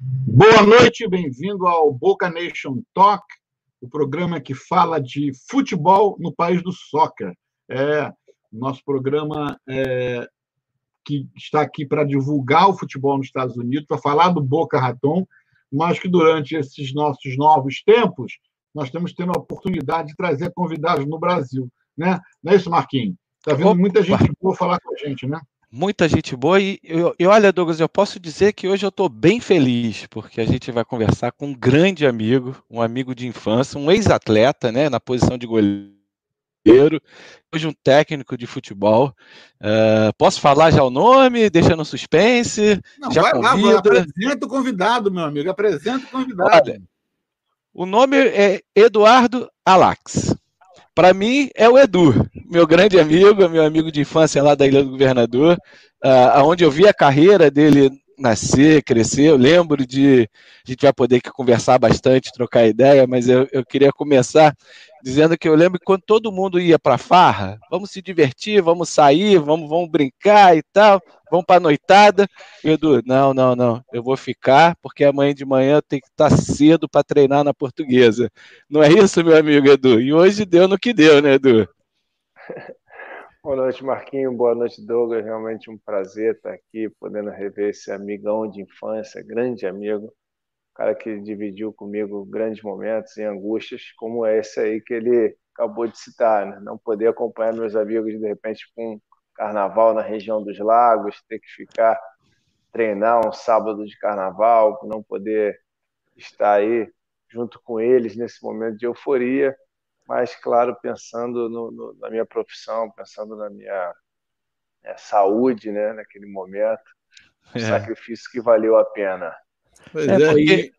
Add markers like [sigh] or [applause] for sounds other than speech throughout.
Boa noite, bem-vindo ao Boca Nation Talk, o programa que fala de futebol no país do soccer. É nosso programa é, que está aqui para divulgar o futebol nos Estados Unidos, para falar do Boca Raton, mas que durante esses nossos novos tempos nós temos tendo a oportunidade de trazer convidados no Brasil, né? Não é isso, Marquinhos? Está vendo muita gente boa falar com a gente, né? Muita gente boa. E, e, olha, Douglas, eu posso dizer que hoje eu estou bem feliz, porque a gente vai conversar com um grande amigo, um amigo de infância, um ex-atleta, né, na posição de goleiro, hoje um técnico de futebol. Uh, posso falar já o nome, deixando suspense? Não, já vai lá, apresenta o convidado, meu amigo, apresenta o convidado. Olha, o nome é Eduardo Alax. Para mim, é o Edu, meu grande amigo, meu amigo de infância lá da Ilha do Governador, uh, onde eu vi a carreira dele nascer, crescer. Eu lembro de. A gente vai poder conversar bastante, trocar ideia, mas eu, eu queria começar dizendo que eu lembro que quando todo mundo ia para farra, vamos se divertir, vamos sair, vamos, vamos brincar e tal, vamos para noitada. Edu, não, não, não, eu vou ficar porque amanhã de manhã eu tenho que estar cedo para treinar na portuguesa. Não é isso, meu amigo Edu? E hoje deu no que deu, né, Edu? [laughs] Boa noite, Marquinho. Boa noite, Douglas. Realmente um prazer estar aqui, podendo rever esse amigão de infância, grande amigo, cara que dividiu comigo grandes momentos e angústias, como esse aí que ele acabou de citar, né? Não poder acompanhar meus amigos de repente com um carnaval na região dos lagos, ter que ficar treinar um sábado de carnaval, não poder estar aí junto com eles nesse momento de euforia mas, claro, pensando no, no, na minha profissão, pensando na minha é, saúde, né, naquele momento, é. sacrifício que valeu a pena. Pois é, é porque,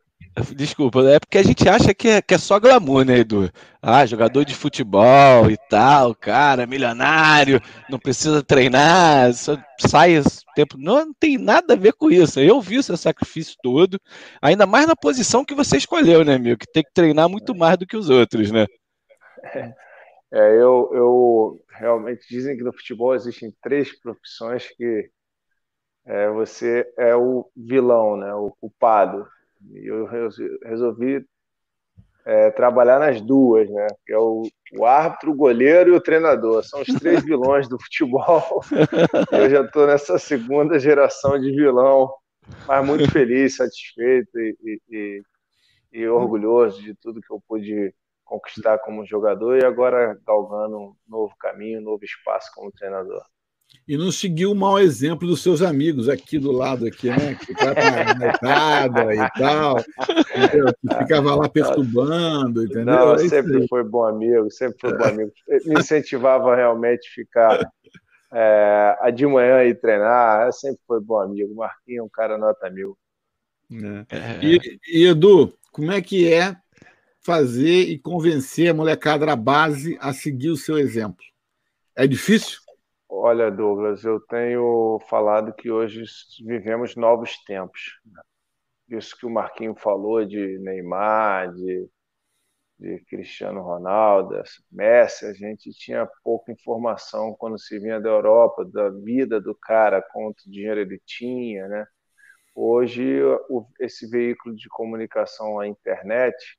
desculpa, é porque a gente acha que é, que é só glamour, né, Edu? Ah, jogador de futebol e tal, cara, milionário, não precisa treinar, só sai tempo. Não, não tem nada a ver com isso. Eu vi o seu sacrifício todo, ainda mais na posição que você escolheu, né, amigo? Que tem que treinar muito mais do que os outros, né? É, eu, eu realmente dizem que no futebol existem três profissões que é, você é o vilão, né, o culpado. E eu resolvi é, trabalhar nas duas, né? Que é o, o, árbitro, o goleiro e o treinador. São os três vilões do futebol. [laughs] eu já estou nessa segunda geração de vilão, mas muito feliz, satisfeito e, e, e, e orgulhoso de tudo que eu pude conquistar como jogador e agora galgando um novo caminho, um novo espaço como treinador. E não seguiu o mau exemplo dos seus amigos aqui do lado, aqui, né? Que tá na e tal. Entendeu? Que ficava lá perturbando, entendeu? Não, é sempre foi bom amigo, sempre foi bom amigo. Me incentivava realmente ficar é, de manhã e treinar, sempre foi bom amigo. Marquinhos é um cara nota mil. É. E, e, Edu, como é que é fazer e convencer a molecada da base a seguir o seu exemplo? É difícil? Olha, Douglas, eu tenho falado que hoje vivemos novos tempos. Isso que o Marquinho falou de Neymar, de, de Cristiano Ronaldo, Messi, a gente tinha pouca informação quando se vinha da Europa, da vida do cara, quanto dinheiro ele tinha, né? Hoje, esse veículo de comunicação, a internet,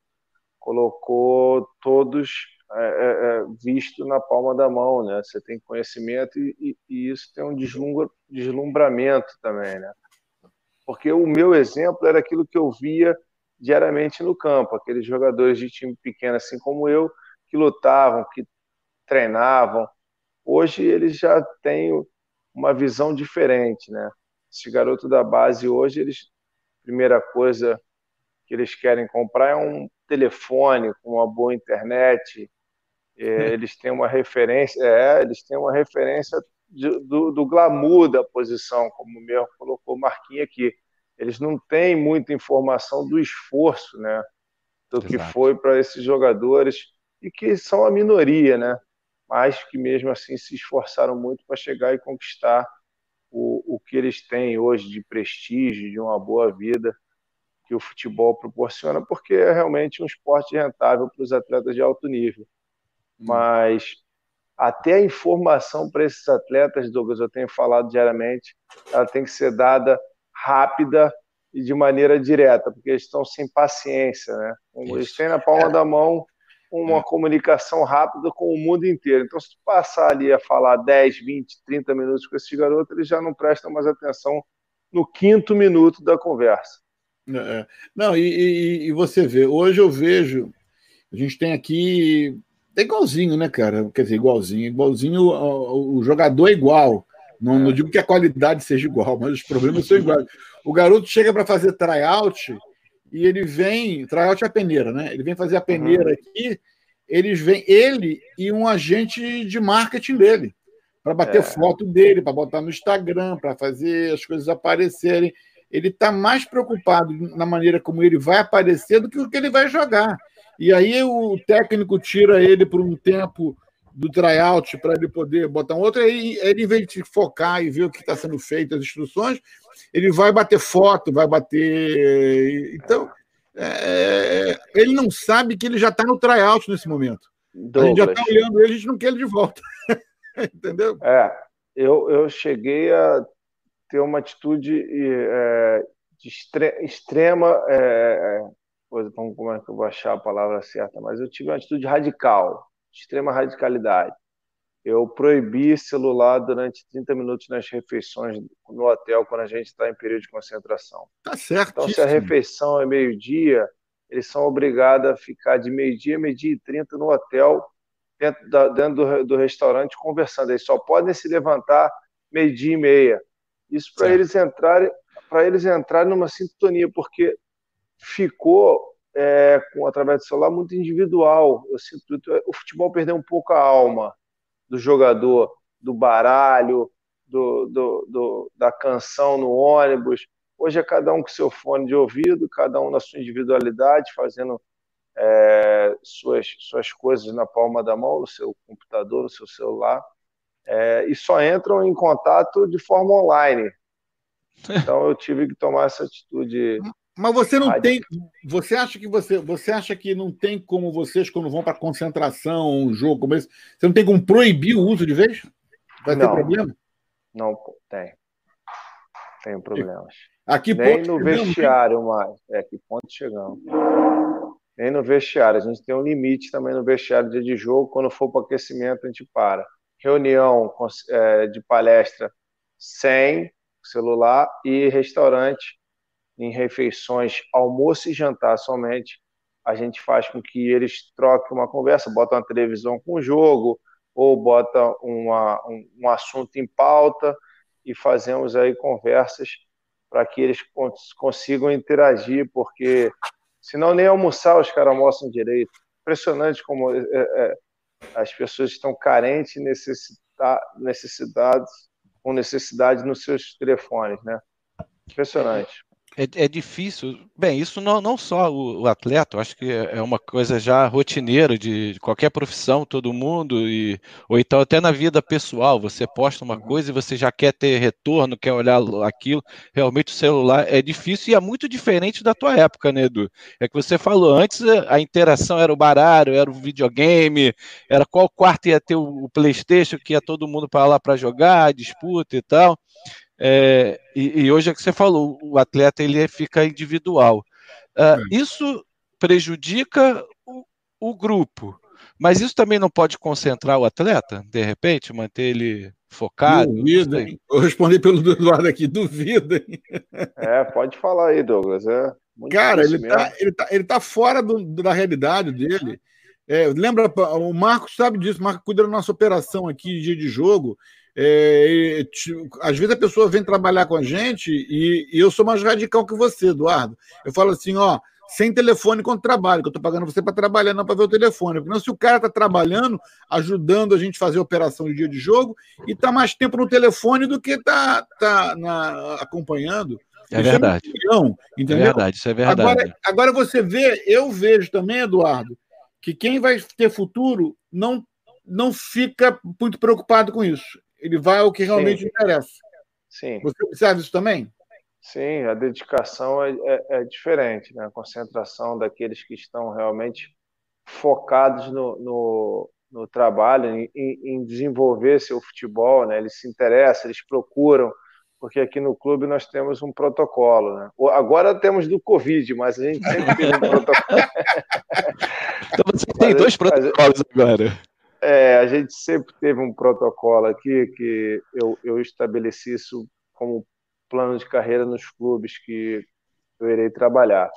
colocou todos é, é, é, visto na palma da mão, né? Você tem conhecimento e, e, isso tem um deslumbra, deslumbramento também, né? Porque o meu exemplo era aquilo que eu via diariamente no campo, aqueles jogadores de time pequeno, assim como eu, que lutavam, que treinavam. Hoje eles já têm uma visão diferente, né? Esse garoto da base hoje, eles primeira coisa que eles querem comprar é um telefone com uma boa internet. É, eles têm uma referência, é, eles têm uma referência de, do, do, glamour da posição, como mesmo colocou Marquinhos aqui. Eles não têm muita informação do esforço, né, do Exato. que foi para esses jogadores e que são a minoria, né, mas que mesmo assim se esforçaram muito para chegar e conquistar o, o que eles têm hoje de prestígio, de uma boa vida que o futebol proporciona, porque é realmente um esporte rentável para os atletas de alto nível. Hum. Mas até a informação para esses atletas, Douglas, eu tenho falado diariamente, ela tem que ser dada rápida e de maneira direta, porque eles estão sem paciência, né? Eles têm na palma é. da mão uma é. comunicação rápida com o mundo inteiro. Então, se tu passar ali a falar 10, 20, 30 minutos com esse garoto, eles já não prestam mais atenção no quinto minuto da conversa. É. é. Não, e, e, e, você vê, hoje eu vejo, a gente tem aqui, é igualzinho, né, cara? Quer dizer, igualzinho, igualzinho, o, o jogador é igual. Não, não, digo que a qualidade seja igual, mas os problemas são iguais. O garoto chega para fazer tryout e ele vem. Tryout é a peneira, né? Ele vem fazer a peneira uhum. aqui. Eles vêm, ele e um agente de marketing dele, para bater é. foto dele, para botar no Instagram, para fazer as coisas aparecerem. Ele está mais preocupado na maneira como ele vai aparecer do que o que ele vai jogar. E aí o técnico tira ele por um tempo do tryout para ele poder botar um outro, aí ele, em vez de focar e ver o que está sendo feito, as instruções, ele vai bater foto, vai bater. Então, é, ele não sabe que ele já está no tryout nesse momento. Douglas. A gente já está olhando ele, a gente não quer ele de volta. [laughs] Entendeu? É, eu, eu cheguei a ter uma atitude é, de extre extrema. É, é como é que eu vou achar a palavra certa? Mas eu tive uma atitude radical extrema radicalidade. Eu proibi celular durante 30 minutos nas refeições no hotel, quando a gente está em período de concentração. Tá certo. Então, se a refeição é meio-dia, eles são obrigados a ficar de meio-dia, meio-dia e 30 no hotel, dentro, da, dentro do, do, restaurante, conversando. Eles só podem se levantar meio-dia e meia. Isso para eles entrarem para eles entrarem numa sintonia, porque ficou é, com, através do celular muito individual. Eu sinto o futebol perdeu um pouco a alma do jogador, do baralho, do, do, do, da canção no ônibus. Hoje é cada um com seu fone de ouvido, cada um na sua individualidade, fazendo é, suas, suas coisas na palma da mão, no seu computador, no seu celular, é, e só entram em contato de forma online. Então eu tive que tomar essa atitude mas você não tem. Você acha que você, você acha que não tem como vocês, quando vão para concentração, um jogo como esse, você não tem como proibir o uso de vez? Vai não, ter problema? Não tem. Tem problemas. Aqui Nem no vestiário mais. É, que ponto chegamos. Nem no vestiário. A gente tem um limite também no vestiário dia de jogo. Quando for para aquecimento, a gente para. Reunião é, de palestra sem celular e restaurante em refeições, almoço e jantar somente, a gente faz com que eles troquem uma conversa, botam uma televisão com o jogo, ou bota uma, um, um assunto em pauta e fazemos aí conversas para que eles consigam interagir, porque senão nem almoçar os caras almoçam direito. Impressionante como é, é, as pessoas estão carentes e necessitadas, com necessidade nos seus telefones, né? Impressionante é, é, difícil. Bem, isso não, não só o, o, atleta, acho que é, é uma coisa já rotineira de, qualquer profissão, todo mundo, e, ou então até na vida pessoal, você posta uma coisa e você já quer ter retorno, quer olhar aquilo. Realmente o celular é difícil e é muito diferente da tua época, né, Edu? É que você falou, antes a interação era o baralho, era o videogame, era qual quarto ia ter o, o Playstation, que ia todo mundo para lá para jogar, disputa e tal. É, e, e, hoje é que você falou, o atleta ele fica individual. Uh, isso prejudica o, o, grupo, mas isso também não pode concentrar o atleta, de repente, manter ele focado? Duvida, hein? Vou responder pelo Eduardo aqui, duvida. Hein? É, pode falar aí, Douglas. É Cara, ele está ele tá, ele tá fora do, da realidade dele. É, lembra, o Marcos sabe disso, o Marcos cuida da nossa operação aqui, dia de jogo. É, e, às vezes a pessoa vem trabalhar com a gente e, e, eu sou mais radical que você, Eduardo. Eu falo assim, ó, sem telefone quando trabalho, que eu estou pagando você para trabalhar, não para ver o telefone. Porque não, se o cara está trabalhando, ajudando a gente a fazer a operação de dia de jogo, e está mais tempo no telefone do que está tá, tá acompanhando. É verdade. É, milhão, entendeu? é verdade, isso é verdade. Agora, agora você vê, eu vejo também, Eduardo, que quem vai ter futuro não, não fica muito preocupado com isso. Ele vai ao que realmente Sim. interessa. Sim. Você observa isso também? Sim, a dedicação é, é, é, diferente, né? a concentração daqueles que estão realmente focados no, no, no trabalho, em, em, desenvolver seu futebol, né? eles se interessam, eles procuram porque aqui no clube nós temos um protocolo. Né? Agora temos do Covid, mas a gente sempre teve um [laughs] protocolo. então você tem dois protocolos agora. É, a gente sempre teve um protocolo aqui que eu, eu estabeleci isso como plano de carreira nos clubes que eu irei trabalhar.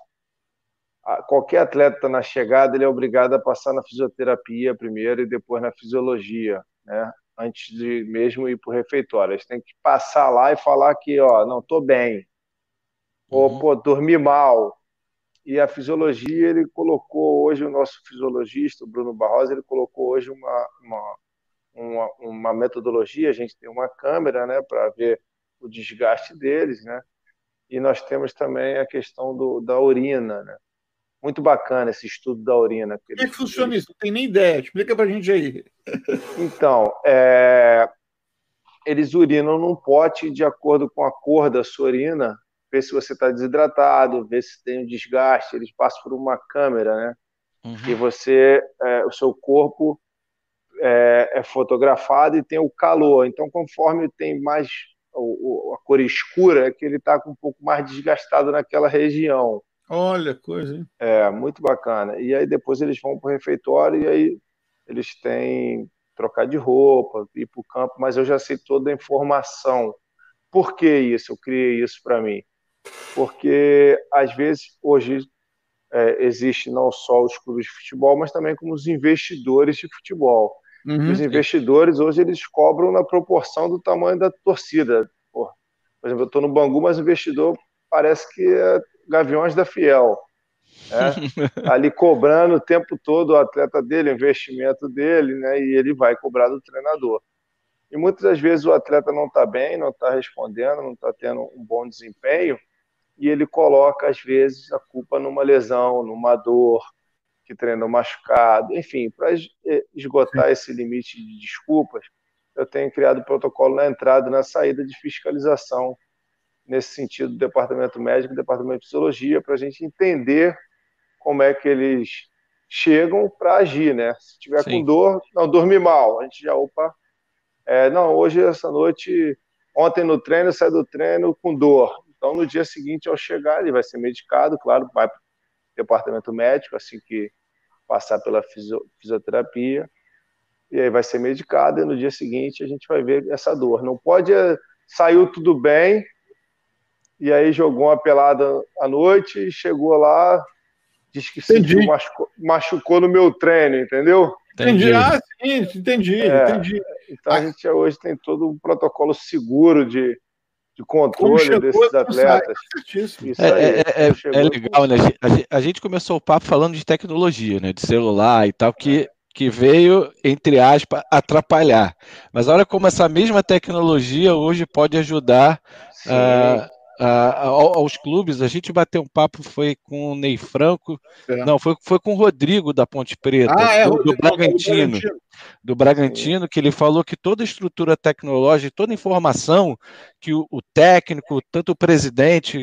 Qualquer atleta na chegada ele é obrigado a passar na fisioterapia primeiro e depois na fisiologia, né? Antes de mesmo ir para o refeitório. Eles têm que passar lá e falar que, ó, não estou bem, ou uhum. pô, dormi mal. E a fisiologia ele colocou hoje o nosso fisiologista, o Bruno Barroso, ele colocou hoje uma, uma uma, uma, metodologia, a gente tem uma câmera né, para ver o desgaste deles, né? E nós temos também a questão do, da urina, né? Muito bacana esse estudo da urina. Como é que funciona isso? Não tem nem ideia. Explica para a gente aí. Então, é... eles urinam num pote de acordo com a cor da sua urina, ver se você está desidratado, ver se tem um desgaste. Eles passam por uma câmera, né? Uhum. E você, é, o seu corpo é, é, fotografado e tem o calor. Então, conforme tem mais o, a cor escura, é que ele está um pouco mais desgastado naquela região. Olha, coisa, hein? É, muito bacana. E aí depois eles vão para o refeitório e aí eles têm trocar de roupa, ir para o campo, mas eu já sei toda a informação. Por que isso? Eu criei isso para mim. Porque, às vezes, hoje é, existe não só os clubes de futebol, mas também como os investidores de futebol. Uhum. Os investidores hoje eles cobram na proporção do tamanho da torcida. Por exemplo, eu estou no Bangu, mas o investidor parece que é Gaviões da Fiel. Né? [laughs] Ali cobrando o tempo todo o atleta dele, o investimento dele, né? e ele vai cobrar do treinador. E muitas das vezes o atleta não está bem, não está respondendo, não está tendo um bom desempenho, e ele coloca, às vezes, a culpa numa lesão, numa dor, que treinou machucado, enfim, para esgotar esse limite de desculpas, eu tenho criado protocolo na entrada e na saída de fiscalização nesse sentido do departamento médico e departamento de fisiologia para a gente entender como é que eles chegam para agir, né? Se tiver Sim. com dor, não dorme mal, a gente já opa, é, não hoje essa noite, ontem no treino sai do treino com dor, então no dia seguinte ao chegar ele vai ser medicado, claro, vai para o departamento médico assim que passar pela fisioterapia e aí vai ser medicado e no dia seguinte a gente vai ver essa dor. Não pode eh, saiu tudo bem e aí jogou uma pelada à noite e chegou lá diz que sentiu, machucou, machucou, no meu treino, entendeu? Entendi. Ah, sim, entendi, é, entendi. Então a gente hoje tem todo um protocolo seguro de, de controle desses atletas. É, é, é, é, legal, né? A gente começou o papo falando de tecnologia, né? De celular e tal, que, que veio, entre aspas, atrapalhar. Mas olha como essa mesma tecnologia hoje pode ajudar uh, uh, aos clubes. A gente bateu um papo, foi com o Ney Franco, é. não, foi, foi com o Rodrigo da Ponte Preta, ah, é, do, do, Bragantino, do Bragantino, que ele falou que toda estrutura tecnológica, toda informação que o, o técnico, tanto o presidente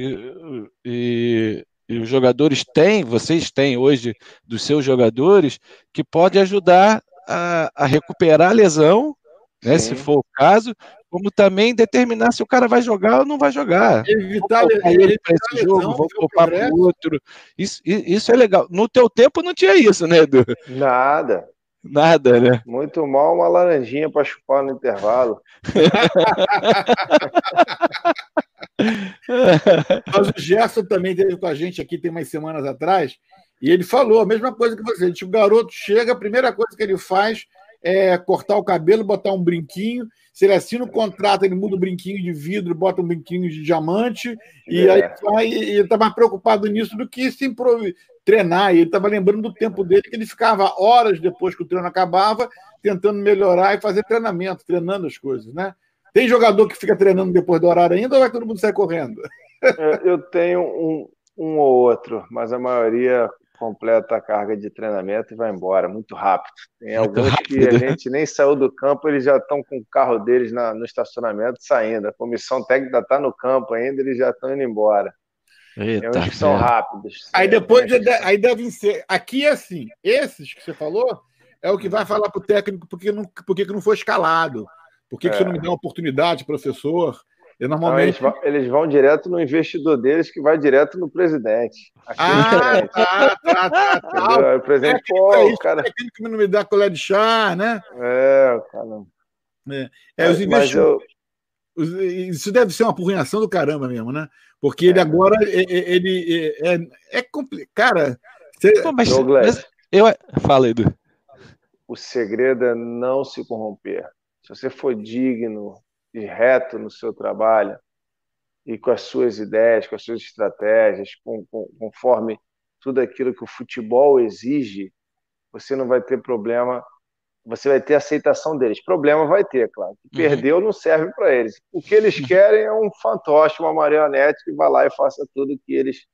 e, e os jogadores têm, vocês têm hoje dos seus jogadores, que pode ajudar a, a recuperar a lesão né, se for o caso, como também determinar se o cara vai jogar ou não vai jogar. Evitar vou ele para esse jogo, vou poupar para o outro. Isso, isso é legal. No teu tempo não tinha isso, né, Edu? Nada. Nada, né? Muito mal uma laranjinha para chupar no intervalo. [laughs] Mas o Gerson também teve com a gente aqui tem umas semanas atrás, e ele falou a mesma coisa que você. O garoto chega, a primeira coisa que ele faz é cortar o cabelo, botar um brinquinho. Se ele assina o contrato, ele muda o brinquinho de vidro, bota um brinquinho de diamante, e é. aí vai, e ele está mais preocupado nisso do que se treinar. E ele estava lembrando do tempo dele, que ele ficava horas depois que o treino acabava, tentando melhorar e fazer treinamento, treinando as coisas, né? Tem jogador que fica treinando depois do horário ainda ou vai todo mundo sair correndo? É, eu tenho um, um ou outro, mas a maioria completa a carga de treinamento e vai embora muito rápido. Tem muito alguns rápido, que a né? gente nem saiu do campo, eles já estão com o carro deles na, no estacionamento saindo. A comissão técnica está no campo ainda, eles já estão indo embora. Eita, Tem uns que são rápidos. Aí depois aí devem ser. Aqui é assim: esses que você falou é o que vai falar para o técnico porque não, porque não foi escalado. Por que, é. que você não me dá uma oportunidade, professor? Eu normalmente... Não, eles, vão, eles, vão, direto no investidor deles, que vai direto no presidente. ah, é tá, tá, tá, tá. O presidente, é, pô, é, cara... É que não me dá colher de chá, né? É, cara... É, é os investidores... Eu... Isso deve ser uma apurrinhação do caramba mesmo, né? Porque ele é. agora, ele é, é, é complicado. Cara, você... Pô, mas, mas eu... Fala, Edu. O segredo é não se corromper. Se você for digno e reto no seu trabalho e com as suas ideias, com as suas estratégias, com, com, conforme tudo aquilo que o futebol exige, você não vai ter problema, você vai ter aceitação deles. Problema vai ter, claro. Uhum. Perdeu não serve para eles. O que eles querem é um fantoche, uma marionete que vá lá e faça tudo que eles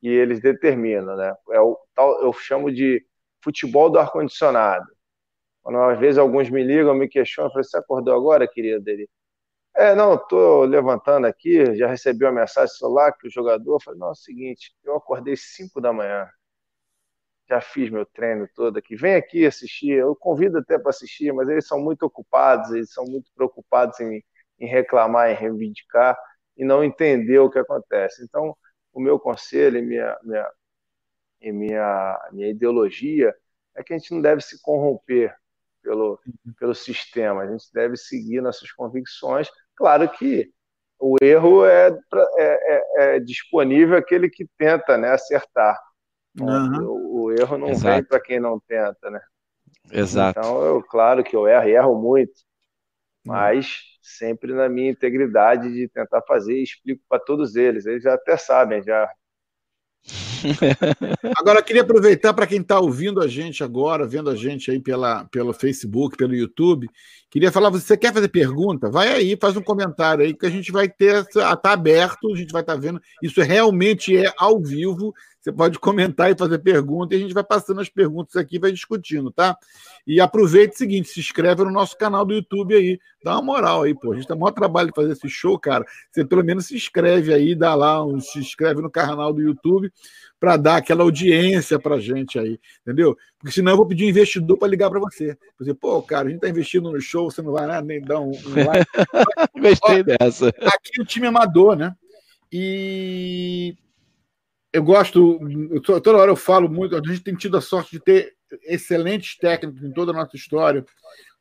que eles determinam, né? É o tal eu chamo de futebol do ar condicionado. Quando às vezes alguns me ligam, me questionam, eu falo, você acordou agora, querido dele? É, não, estou levantando aqui, já recebi uma mensagem celular que o jogador falou, não, é o seguinte, eu acordei 5 da manhã, já fiz meu treino todo aqui, vem aqui assistir, eu convido até para assistir, mas eles são muito ocupados, eles são muito preocupados em, em reclamar, em reivindicar e não entender o que acontece. Então, o meu conselho e minha, minha, e minha, minha ideologia é que a gente não deve se corromper pelo, pelo sistema, a gente deve seguir nossas convicções Claro que o erro é, é, é, é disponível aquele que tenta né, acertar. Uhum. O, o, erro não Exato. vem para quem não tenta, né? Exato. Então, eu, claro que eu erro e erro muito, mas sempre na minha integridade de tentar fazer e explico para todos eles. Eles já até sabem, já [laughs] Agora, queria aproveitar para quem está ouvindo a gente agora, vendo a gente aí pela, pelo Facebook, pelo YouTube, queria falar: você quer fazer pergunta? Vai aí, faz um comentário aí, que a gente vai ter, está aberto, a gente vai estar tá vendo. Isso realmente é ao vivo. Você pode comentar e fazer pergunta, e a gente vai passando as perguntas aqui, vai discutindo, tá? E aproveite o seguinte: se inscreve no nosso canal do YouTube aí, dá uma moral aí, pô. A gente tá maior trabalho de fazer esse show, cara. Você pelo menos se inscreve aí, dá lá, um, se inscreve no canal do YouTube para dar aquela audiência para a gente aí, entendeu? Porque senão eu vou pedir um investidor para ligar para você. Dizer, pô, cara, a gente está investindo no show, você não vai lá nem dar um, um [laughs] like. Gostei dessa. Aqui o time é amador, né? E eu gosto, eu, toda hora eu falo muito, a gente tem tido a sorte de ter excelentes técnicos em toda a nossa história.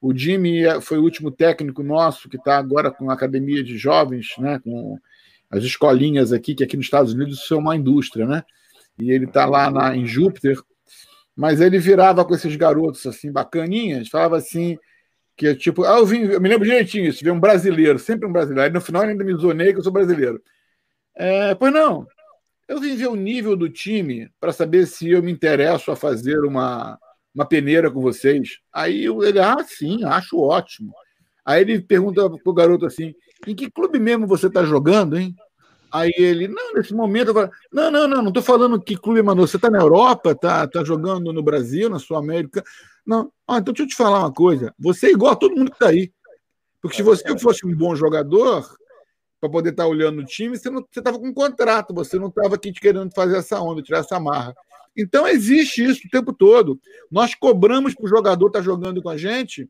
O Jimmy é, foi o último técnico nosso que está agora com a academia de jovens, né? Com as escolinhas aqui, que aqui nos Estados Unidos isso é uma indústria, né? E ele está lá na, em Júpiter, mas ele virava com esses garotos assim, bacaninhas, falava assim, que tipo, ah, eu, vim, eu me lembro direitinho isso, veio um brasileiro, sempre um brasileiro, aí no final ainda me zonei que eu sou brasileiro. É, pois não, eu vim ver o nível do time para saber se eu me interesso a fazer uma, uma peneira com vocês. Aí ele, ah, sim, acho ótimo. Aí ele pergunta pro garoto assim: em que clube mesmo você está jogando, hein? Aí ele, não, nesse momento, falo, não, não, não, não estou falando que clube mandou. Você está na Europa, está tá jogando no Brasil, na Sul América. Não, ah, então deixa eu te falar uma coisa. Você é igual a todo mundo que está aí. Porque se você fosse um bom jogador, para poder estar tá olhando o time, você estava com um contrato, você não estava aqui querendo fazer essa onda, tirar essa marra. Então existe isso o tempo todo. Nós cobramos para o jogador estar tá jogando com a gente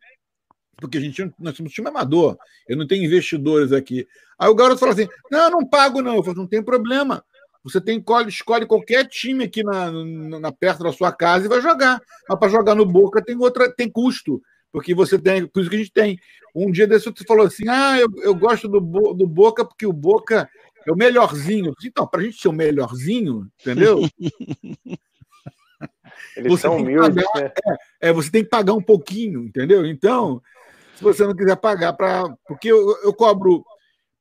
porque a gente nós somos time amador, eu não tenho investidores aqui. Aí o garoto fala assim: não, não pago, não. Eu falo, não tem problema. Você tem escolhe qualquer time aqui na, na, na perto da sua casa e vai jogar. Mas para jogar no Boca tem outra, tem custo. Porque você tem, por isso que a gente tem. Um dia desse você falou assim: ah, eu, eu gosto do, do Boca porque o Boca é o melhorzinho. Então, para a gente ser o melhorzinho, entendeu? [laughs] Eles você são humildes, pagar, né? é, é, você tem que pagar um pouquinho, entendeu? Então, você não quiser pagar para. Porque eu, eu cobro.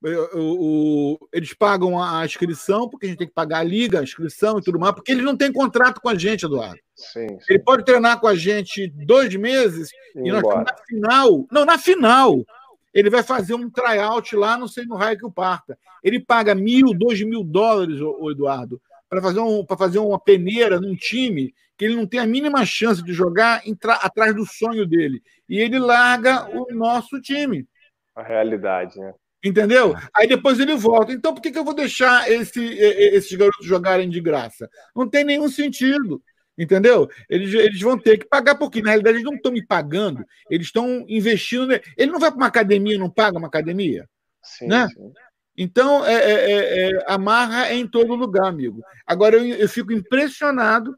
Eu, eu, eles pagam a inscrição, porque a gente tem que pagar a liga, a inscrição e tudo mais, porque eles não têm contrato com a gente, Eduardo. Sim, sim. Ele pode treinar com a gente dois meses e, e nós na final. Não, na final. Ele vai fazer um tryout lá, não sei no raio que o parta. Ele paga mil, dois mil dólares, o Eduardo, para fazer, um, fazer uma peneira num time que ele não tem a mínima chance de jogar atrás do sonho dele. E ele larga o nosso time. A realidade, né? Entendeu? Aí depois ele volta. Então, por que, que eu vou deixar esse, esses garotos jogarem de graça? Não tem nenhum sentido. Entendeu? Eles, eles vão ter que pagar, porque na realidade eles não estão me pagando, eles estão investindo. Ele não vai para uma academia, não paga uma academia? Sim, né? Sim. Então, é, é, é, a marra é em todo lugar, amigo. Agora, eu, eu fico impressionado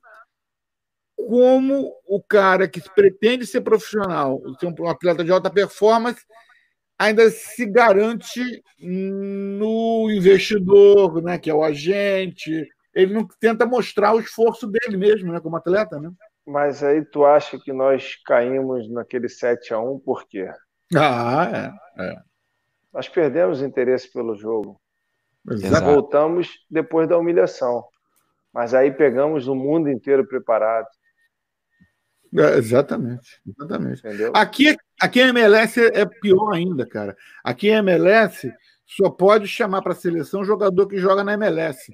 como o cara que pretende ser profissional, ser um atleta de alta performance, ainda se garante no investidor, né, que é o agente. Ele não tenta mostrar o esforço dele mesmo, né, como atleta, né? Mas aí tu acha que nós caímos naquele 7 a 1 por quê? Ah, é. é. Nós perdemos interesse pelo jogo. Exato. Voltamos depois da humilhação. Mas aí pegamos o mundo inteiro preparado. É, exatamente, exatamente. Entendeu? Aqui, aqui a MLS é pior ainda, cara. Aqui a MLS só pode chamar para a seleção jogador que joga na MLS.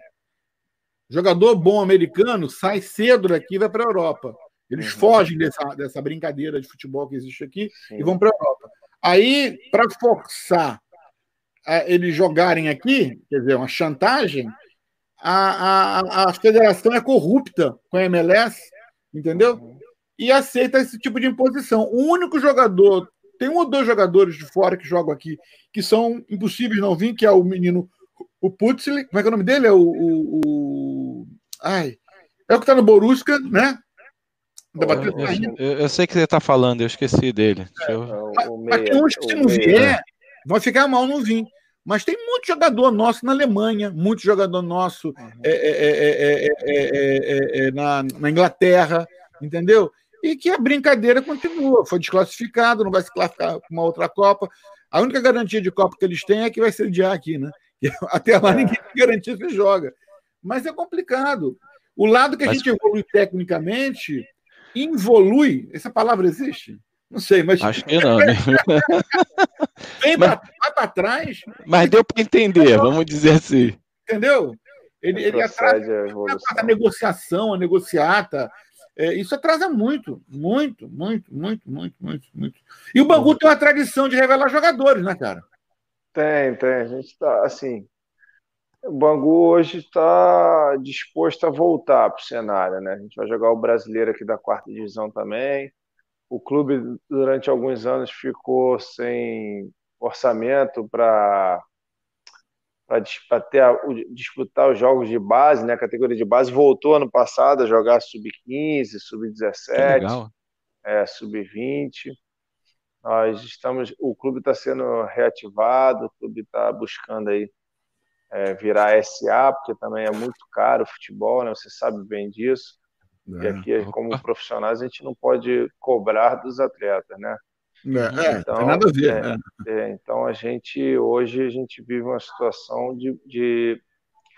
Jogador bom americano sai cedo daqui e vai para a Europa. Eles uhum. fogem dessa, dessa brincadeira de futebol que existe aqui Sim. e vão para a Europa. Aí, para forçar eles jogarem aqui, quer dizer, uma chantagem, a, a, a federação é corrupta com a MLS, entendeu? E aceita esse tipo de imposição. O único jogador, tem um ou dois jogadores de fora que jogam aqui, que são impossíveis não vir, que é o menino, o Putzli, como é que é o nome dele? É o, o, o ai, é o que está no Borussia, né? Eu, eu, eu, sei que você está falando, eu esqueci dele. É, eu... Mas tem uns que se não vier, vai ficar mal no vir. Mas tem muito jogador nosso na Alemanha, muito jogador nosso é, é, na, na, Inglaterra, entendeu? E que a brincadeira continua. Foi desclassificado, não vai se classificar para uma outra Copa. A única garantia de Copa que eles têm é que vai sediar aqui, né? [laughs] Até lá ninguém garantia que joga. Mas é complicado. O lado que a mas... gente evolui tecnicamente involui. Essa palavra existe? Não sei, mas. Acho que não. Né? [laughs] Vem mas... para trás. Mas deu para entender, vamos dizer assim. Entendeu? Ele, ele atrasa a, a negociação, a negociata. É, isso atrasa muito, muito, muito, muito, muito, muito, muito. E o Bangu tem uma tradição de revelar jogadores, né, cara? Tem, tem. A gente está assim. O Bangu hoje está disposto a voltar para o cenário, né? A gente vai jogar o brasileiro aqui da quarta divisão também. O clube, durante alguns anos, ficou sem orçamento para para disputar os jogos de base, né? A categoria de base voltou ano passado a jogar sub-15, sub-17, é, sub-20. Nós estamos, o clube está sendo reativado, o clube está buscando aí é, virar SA, porque também é muito caro o futebol, né? Você sabe bem disso. É. E aqui, como profissionais, a gente não pode cobrar dos atletas, né? É, é então, tem nada a ver. É, é, então a gente hoje a gente vive uma situação de, de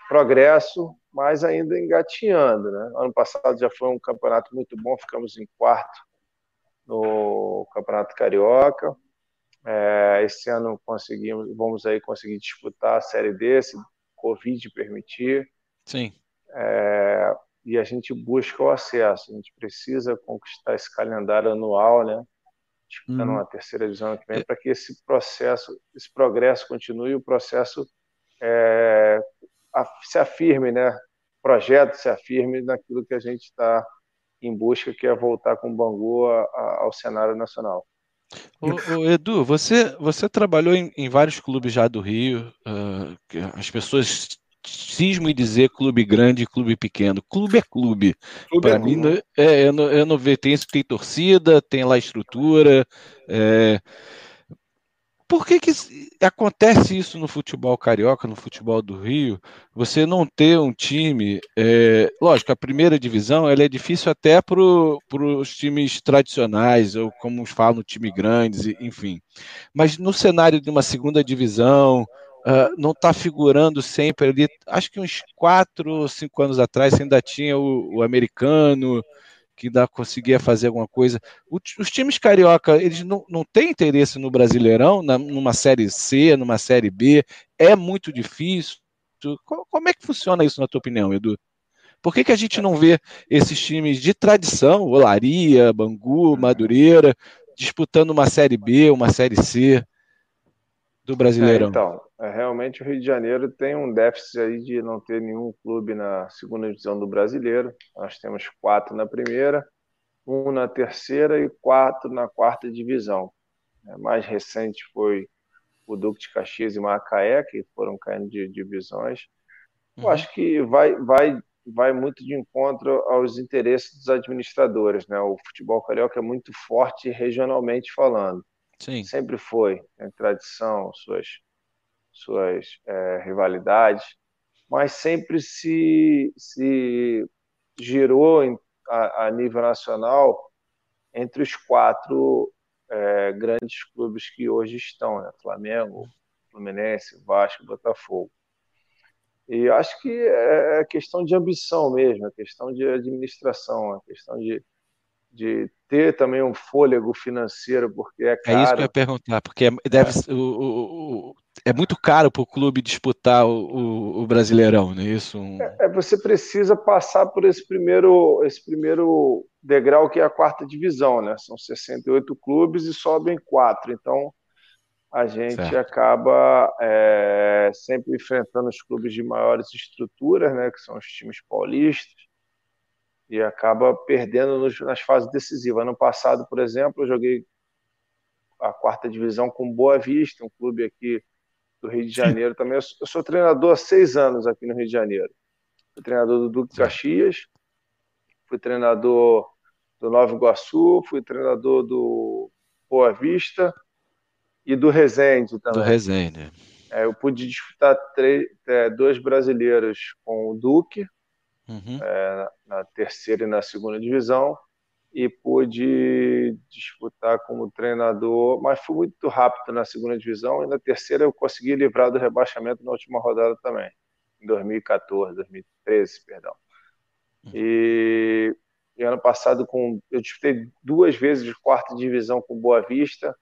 progresso, mas ainda engatinhando, né? Ano passado já foi um campeonato muito bom, ficamos em quarto no Campeonato Carioca. É, esse ano conseguimos, vamos aí conseguir disputar a Série D, se Covid permitir. Sim. E a gente busca o acesso. A gente precisa conquistar esse calendário anual, né? Disputando uhum. uma terceira divisão que vem, é. para que esse processo, esse progresso continue e o processo é, se afirme, né? O projeto se afirme naquilo que a gente está em busca, que é voltar com o Bangu a, a, ao cenário nacional. Ô, ô, Edu, você, você trabalhou em, em, vários clubes já do Rio. Uh, as pessoas cismam em dizer clube grande e clube pequeno. Clube é clube. clube Para é mim, clube. É, eu, não, eu não vejo. Tem, tem torcida, tem lá estrutura. É, por que, que acontece isso no futebol carioca, no futebol do Rio? Você não ter um time. É, lógico, a primeira divisão ela é difícil até para os times tradicionais, ou como falam, time grandes, enfim. Mas no cenário de uma segunda divisão, uh, não está figurando sempre ali. Acho que uns quatro cinco anos atrás ainda tinha o, o americano que ainda conseguia fazer alguma coisa. os times carioca, eles não, não têm interesse no Brasileirão, na, numa Série C, numa Série B, é muito difícil. Como é que funciona isso, na tua opinião, Edu? Por que, que a gente não vê esses times de tradição, Olaria, Bangu, Madureira, disputando uma Série B, uma Série C do Brasileirão? É, então, realmente o Rio de Janeiro tem um déficit aí de não ter nenhum clube na segunda divisão do Brasileiro. Nós temos quatro na primeira, um na terceira e quatro na quarta divisão. É, mais recente foi o Duque de Caxias e Macaé, que foram caindo de divisões. Eu uhum. acho que vai, vai, vai muito de encontro aos interesses dos administradores. Né? O futebol carioca é muito forte regionalmente falando. Sim. Sempre foi, tem tradição, suas, suas é, rivalidades, mas sempre se, se girou em, a, a nível nacional entre os quatro é, grandes clubes que hoje estão, né? Flamengo, Fluminense, Vasco, Botafogo. E acho que é, é questão de ambição mesmo, é questão de administração, é questão de, de ter também um fôlego financeiro, porque é caro. É isso que eu ia perguntar, porque deve, é. O, o, é muito caro para o clube disputar o, o, Brasileirão, não é isso? Um... É, é, você precisa passar por esse primeiro, esse primeiro degrau que é a quarta divisão, né? São 68 clubes e sobem quatro, então a gente certo. acaba é, sempre enfrentando os clubes de maiores estruturas, né, que são os times paulistas, e acaba perdendo nos, nas fases decisivas. Ano passado, por exemplo, eu joguei a quarta divisão com Boa Vista, um clube aqui do Rio de Janeiro também. Eu sou, eu sou treinador há seis anos aqui no Rio de Janeiro. Fui treinador do Duque Caxias, fui treinador do Nova Iguaçu, fui treinador do Boa Vista, e do Resende também. Do Resende. É, eu pude disputar três, é, dois brasileiros com o Duque, uhum. é, na terceira e na segunda divisão, e pude disputar como treinador, mas fui muito rápido na segunda divisão, e na terceira eu consegui livrar do rebaixamento na última rodada também, em 2014, 2013, perdão. Uhum. E, e ano passado com, eu disputei duas vezes de quarta divisão com Boa Vista,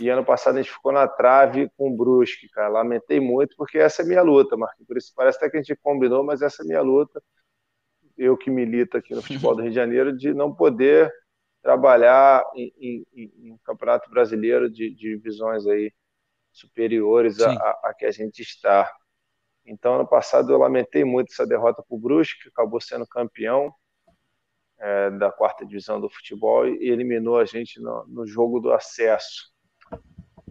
e ano passado a gente ficou na trave com o Brusque, cara. Lamentei muito, porque essa é minha luta, Marquinhos. Por isso parece até que a gente combinou, mas essa é minha luta. Eu que milito aqui no [laughs] futebol do Rio de Janeiro, de não poder trabalhar em, em, em campeonato brasileiro de, de, divisões aí superiores a, a, a, que a gente está. Então, ano passado eu lamentei muito essa derrota para o Brusque, que acabou sendo campeão é, da quarta divisão do futebol e eliminou a gente no, no jogo do acesso.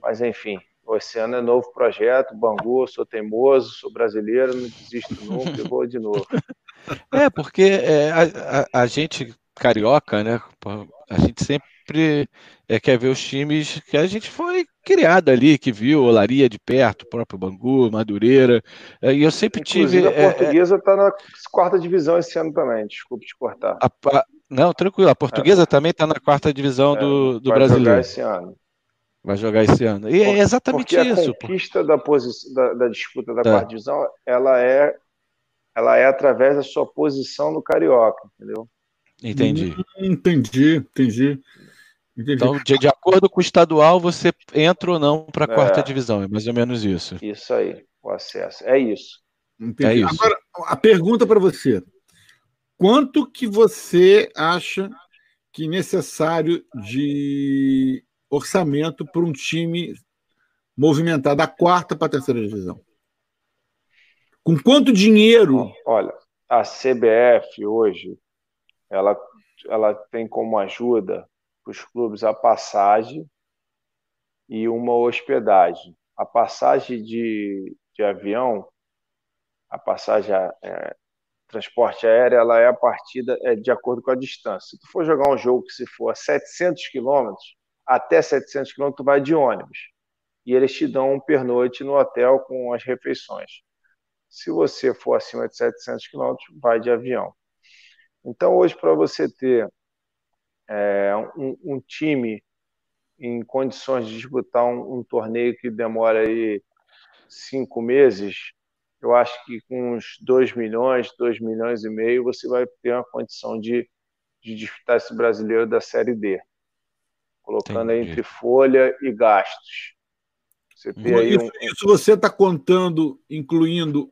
Mas, enfim, esse ano é novo projeto, Bangu, sou teimoso, sou brasileiro, não desisto nunca e vou de novo. [laughs] É, porque é, a, a, a, gente carioca, né? A gente sempre é, quer ver os times que a gente foi criado ali, que viu Olaria de perto, próprio Bangu, Madureira. É, e eu sempre Inclusive, tive. A é, é portuguesa está na quarta divisão esse ano também, desculpe te cortar. A, não, tranquilo, a portuguesa também está na quarta divisão do, do brasileiro. esse ano. Vai jogar esse ano. E é exatamente Porque isso. A conquista da, da, da, disputa da é. quarta divisão, ela é, ela é através da sua posição no Carioca, entendeu? Entendi. Hum, entendi, entendi. entendi. Então, de, de, acordo com o estadual, você entra ou não para a é. quarta divisão. É mais ou menos isso. Isso aí, o acesso. É isso. Entendi. É isso. Agora, a pergunta para você. Quanto que você acha que necessário de orçamento para um time movimentar da quarta para a terceira divisão? Com quanto dinheiro? Olha, a CBF hoje ela, ela tem como ajuda para os clubes a passagem e uma hospedagem. A passagem de, de avião, a passagem é, transporte aéreo, ela é a partida é de acordo com a distância. Se tu for jogar um jogo que se for a 700 quilômetros, até 700 quilômetros tu vai de ônibus. E eles te dão um pernoite no hotel com as refeições. Se você for acima de 700 quilômetros, vai de avião. Então, hoje, para você ter é, um, um, time em condições de disputar um, um, torneio que demora aí cinco meses, eu acho que com uns 2 milhões, 2 milhões e meio, você vai ter uma condição de, de disputar esse brasileiro da Série D colocando Entendi. entre folha e gastos. Você isso, um... isso você está contando, incluindo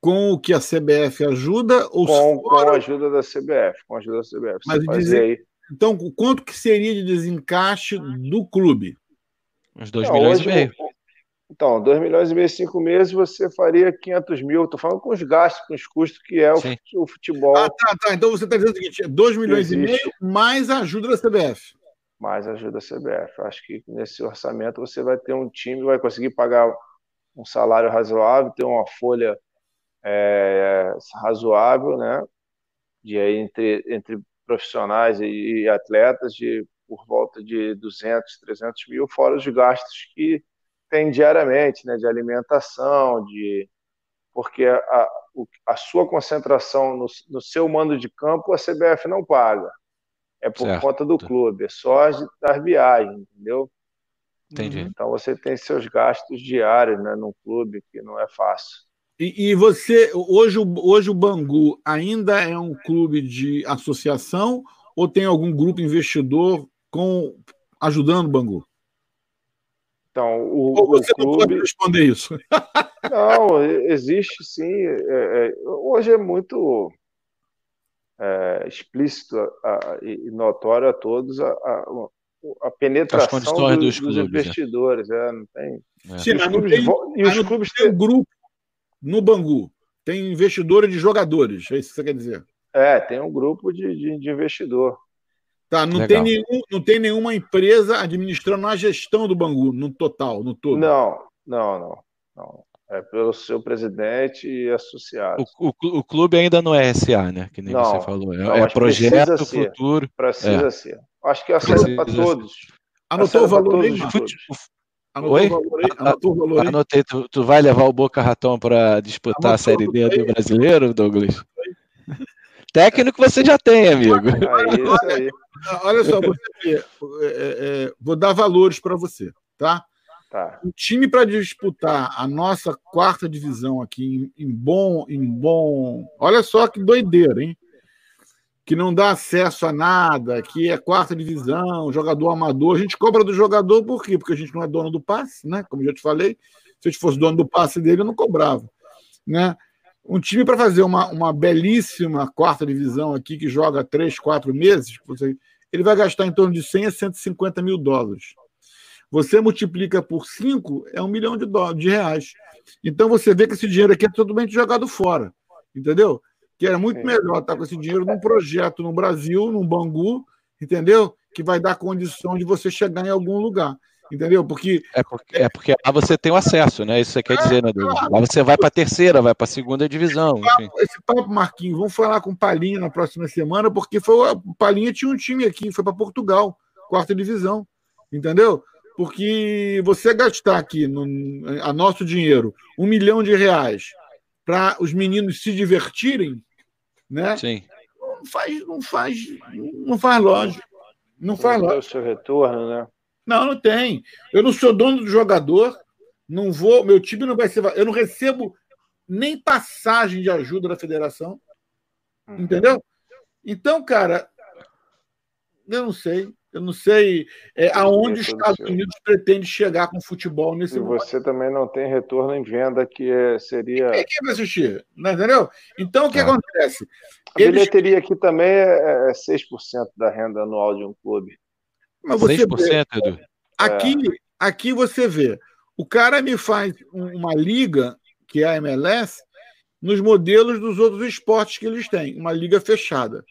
com o que a CBF ajuda ou com, com a ajuda da CBF, com a ajuda da CBF. Mas dizer, aí... então, quanto que seria de desencaixe do clube? Uns 2 milhões hoje, e meio. Então, 2 milhões e meio, cinco meses, você faria 500 mil. Estou falando com os gastos, com os custos que é o, futebol. Ah, tá, tá. Então você está dizendo o seguinte: 2 milhões e meio mais a ajuda da CBF. mais ajuda a CBF. Acho que nesse orçamento você vai ter um time, vai conseguir pagar um salário razoável, ter uma folha é, razoável, né? De entre, entre profissionais e atletas de por volta de 200, 300 mil, fora os gastos que tem diariamente, né? De alimentação, de porque a, a sua concentração no, no seu mando de campo a CBF não paga é por certo. conta do clube, é só das viagens, entendeu? Entendi. Então você tem seus gastos diários né, num clube que não é fácil. E, e, você, hoje, hoje o Bangu ainda é um clube de associação ou tem algum grupo investidor com ajudando o Bangu? Então, o, ou você o clube... não pode responder isso? [laughs] Não, existe sim. É, é, hoje é muito é, explícito a, e notório a todos a, a, a penetração do, dos, dos, clubes, né? investidores. É. não tem. É. Sim, mas não tem, e os clubes tem um grupo no Bangu. Tem investidores de jogadores, é isso que você quer dizer? É, tem um grupo de, de, de investidor. Tá, não tem, nenhum, não tem nenhuma empresa administrando a gestão do Bangu, no total, no todo. Não, não, não. não. É pelo seu presidente e associado. O, o, o, clube ainda não é SA, né? Que nem não, você falou. É, não, é projeto precisa futuro. Ser, precisa é. ser. Acho que é para todos. Anotou o valor aí, Anotou Oi? o valor aí? Anotou o valor aí? Anotei. Tu, tu vai levar o Boca Raton para disputar Anotou a Série D do brasileiro, Douglas? [laughs] Técnico você já tem, amigo. É isso aí. Olha só, você vê, é, é, vou dar valores para você, tá? Tá. Um time para disputar a nossa quarta divisão aqui em, em, bom, em bom. Olha só que doideira, hein? Que não dá acesso a nada, que é quarta divisão, jogador amador. A gente cobra do jogador por quê? Porque a gente não é dono do passe, né? Como já te falei, se a gente fosse dono do passe dele, eu não cobrava, né? Um time para fazer uma, uma belíssima quarta divisão aqui, que joga três, quatro meses, ele vai gastar em torno de 100 a 150 mil dólares. Você multiplica por 5, é um milhão de, dólares, de reais. Então você vê que esse dinheiro aqui é totalmente jogado fora. Entendeu? Que era muito melhor estar com esse dinheiro num projeto no Brasil, num Bangu, entendeu? Que vai dar condição de você chegar em algum lugar. Entendeu? Porque. É porque, é porque lá você tem o acesso, né? Isso você quer dizer, né, Douglas? Lá você vai para a terceira, vai para a segunda divisão. Esse papo, esse papo, Marquinhos, vamos falar com o Palinha na próxima semana, porque foi, o Palinha tinha um time aqui, foi para Portugal, quarta divisão. Entendeu? Porque você gastar aqui, no, a nosso dinheiro, um milhão de reais para os meninos se divertirem, né? Sim. Não faz, não faz, não faz lógica. Não faz lógica. o seu retorno, né? Não, não tem. Eu não sou dono do jogador, não vou, meu time não vai ser. Eu não recebo nem passagem de ajuda da federação. Uhum. Entendeu? Então, cara, eu não sei. Eu não sei é, aonde os Estados Unidos pretende chegar com o futebol nesse momento. E você também não tem retorno em venda, que é, seria. Quem, quem vai assistir? Não, entendeu? Então, o que ah. acontece? A Eles... bilheteria aqui também é 6% é da renda anual de um clube. Mas você 6%, vê, Edu. Aqui, é. aqui você vê. O cara me faz uma liga, que é a MLS, nos modelos dos outros esportes que eles têm, uma liga fechada.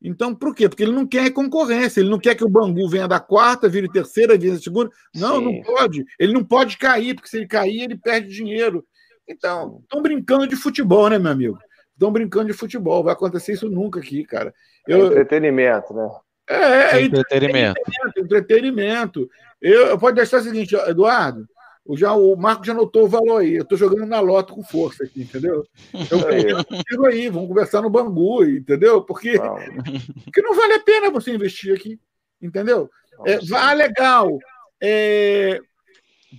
Então, por quê? Porque ele não quer concorrência, ele não quer que o Bangu venha da quarta, vire terceira, vire segunda. Não, Sim. não pode. Ele não pode cair, porque se ele cair, ele perde dinheiro. Então, estão brincando de futebol, né, meu amigo? Estão brincando de futebol. Vai acontecer isso nunca aqui, cara. Eu... É entretenimento, né? É, é, é entretenimento. Entretenimento. entretenimento. Eu, eu pode deixar o seguinte, Eduardo. O, já, o Marco já notou o valor aí. Eu estou jogando na lota com força aqui, entendeu? Eu aí, vamos conversar no Bangu, entendeu? Porque, porque não vale a pena você investir aqui, entendeu? É, ah, legal. É,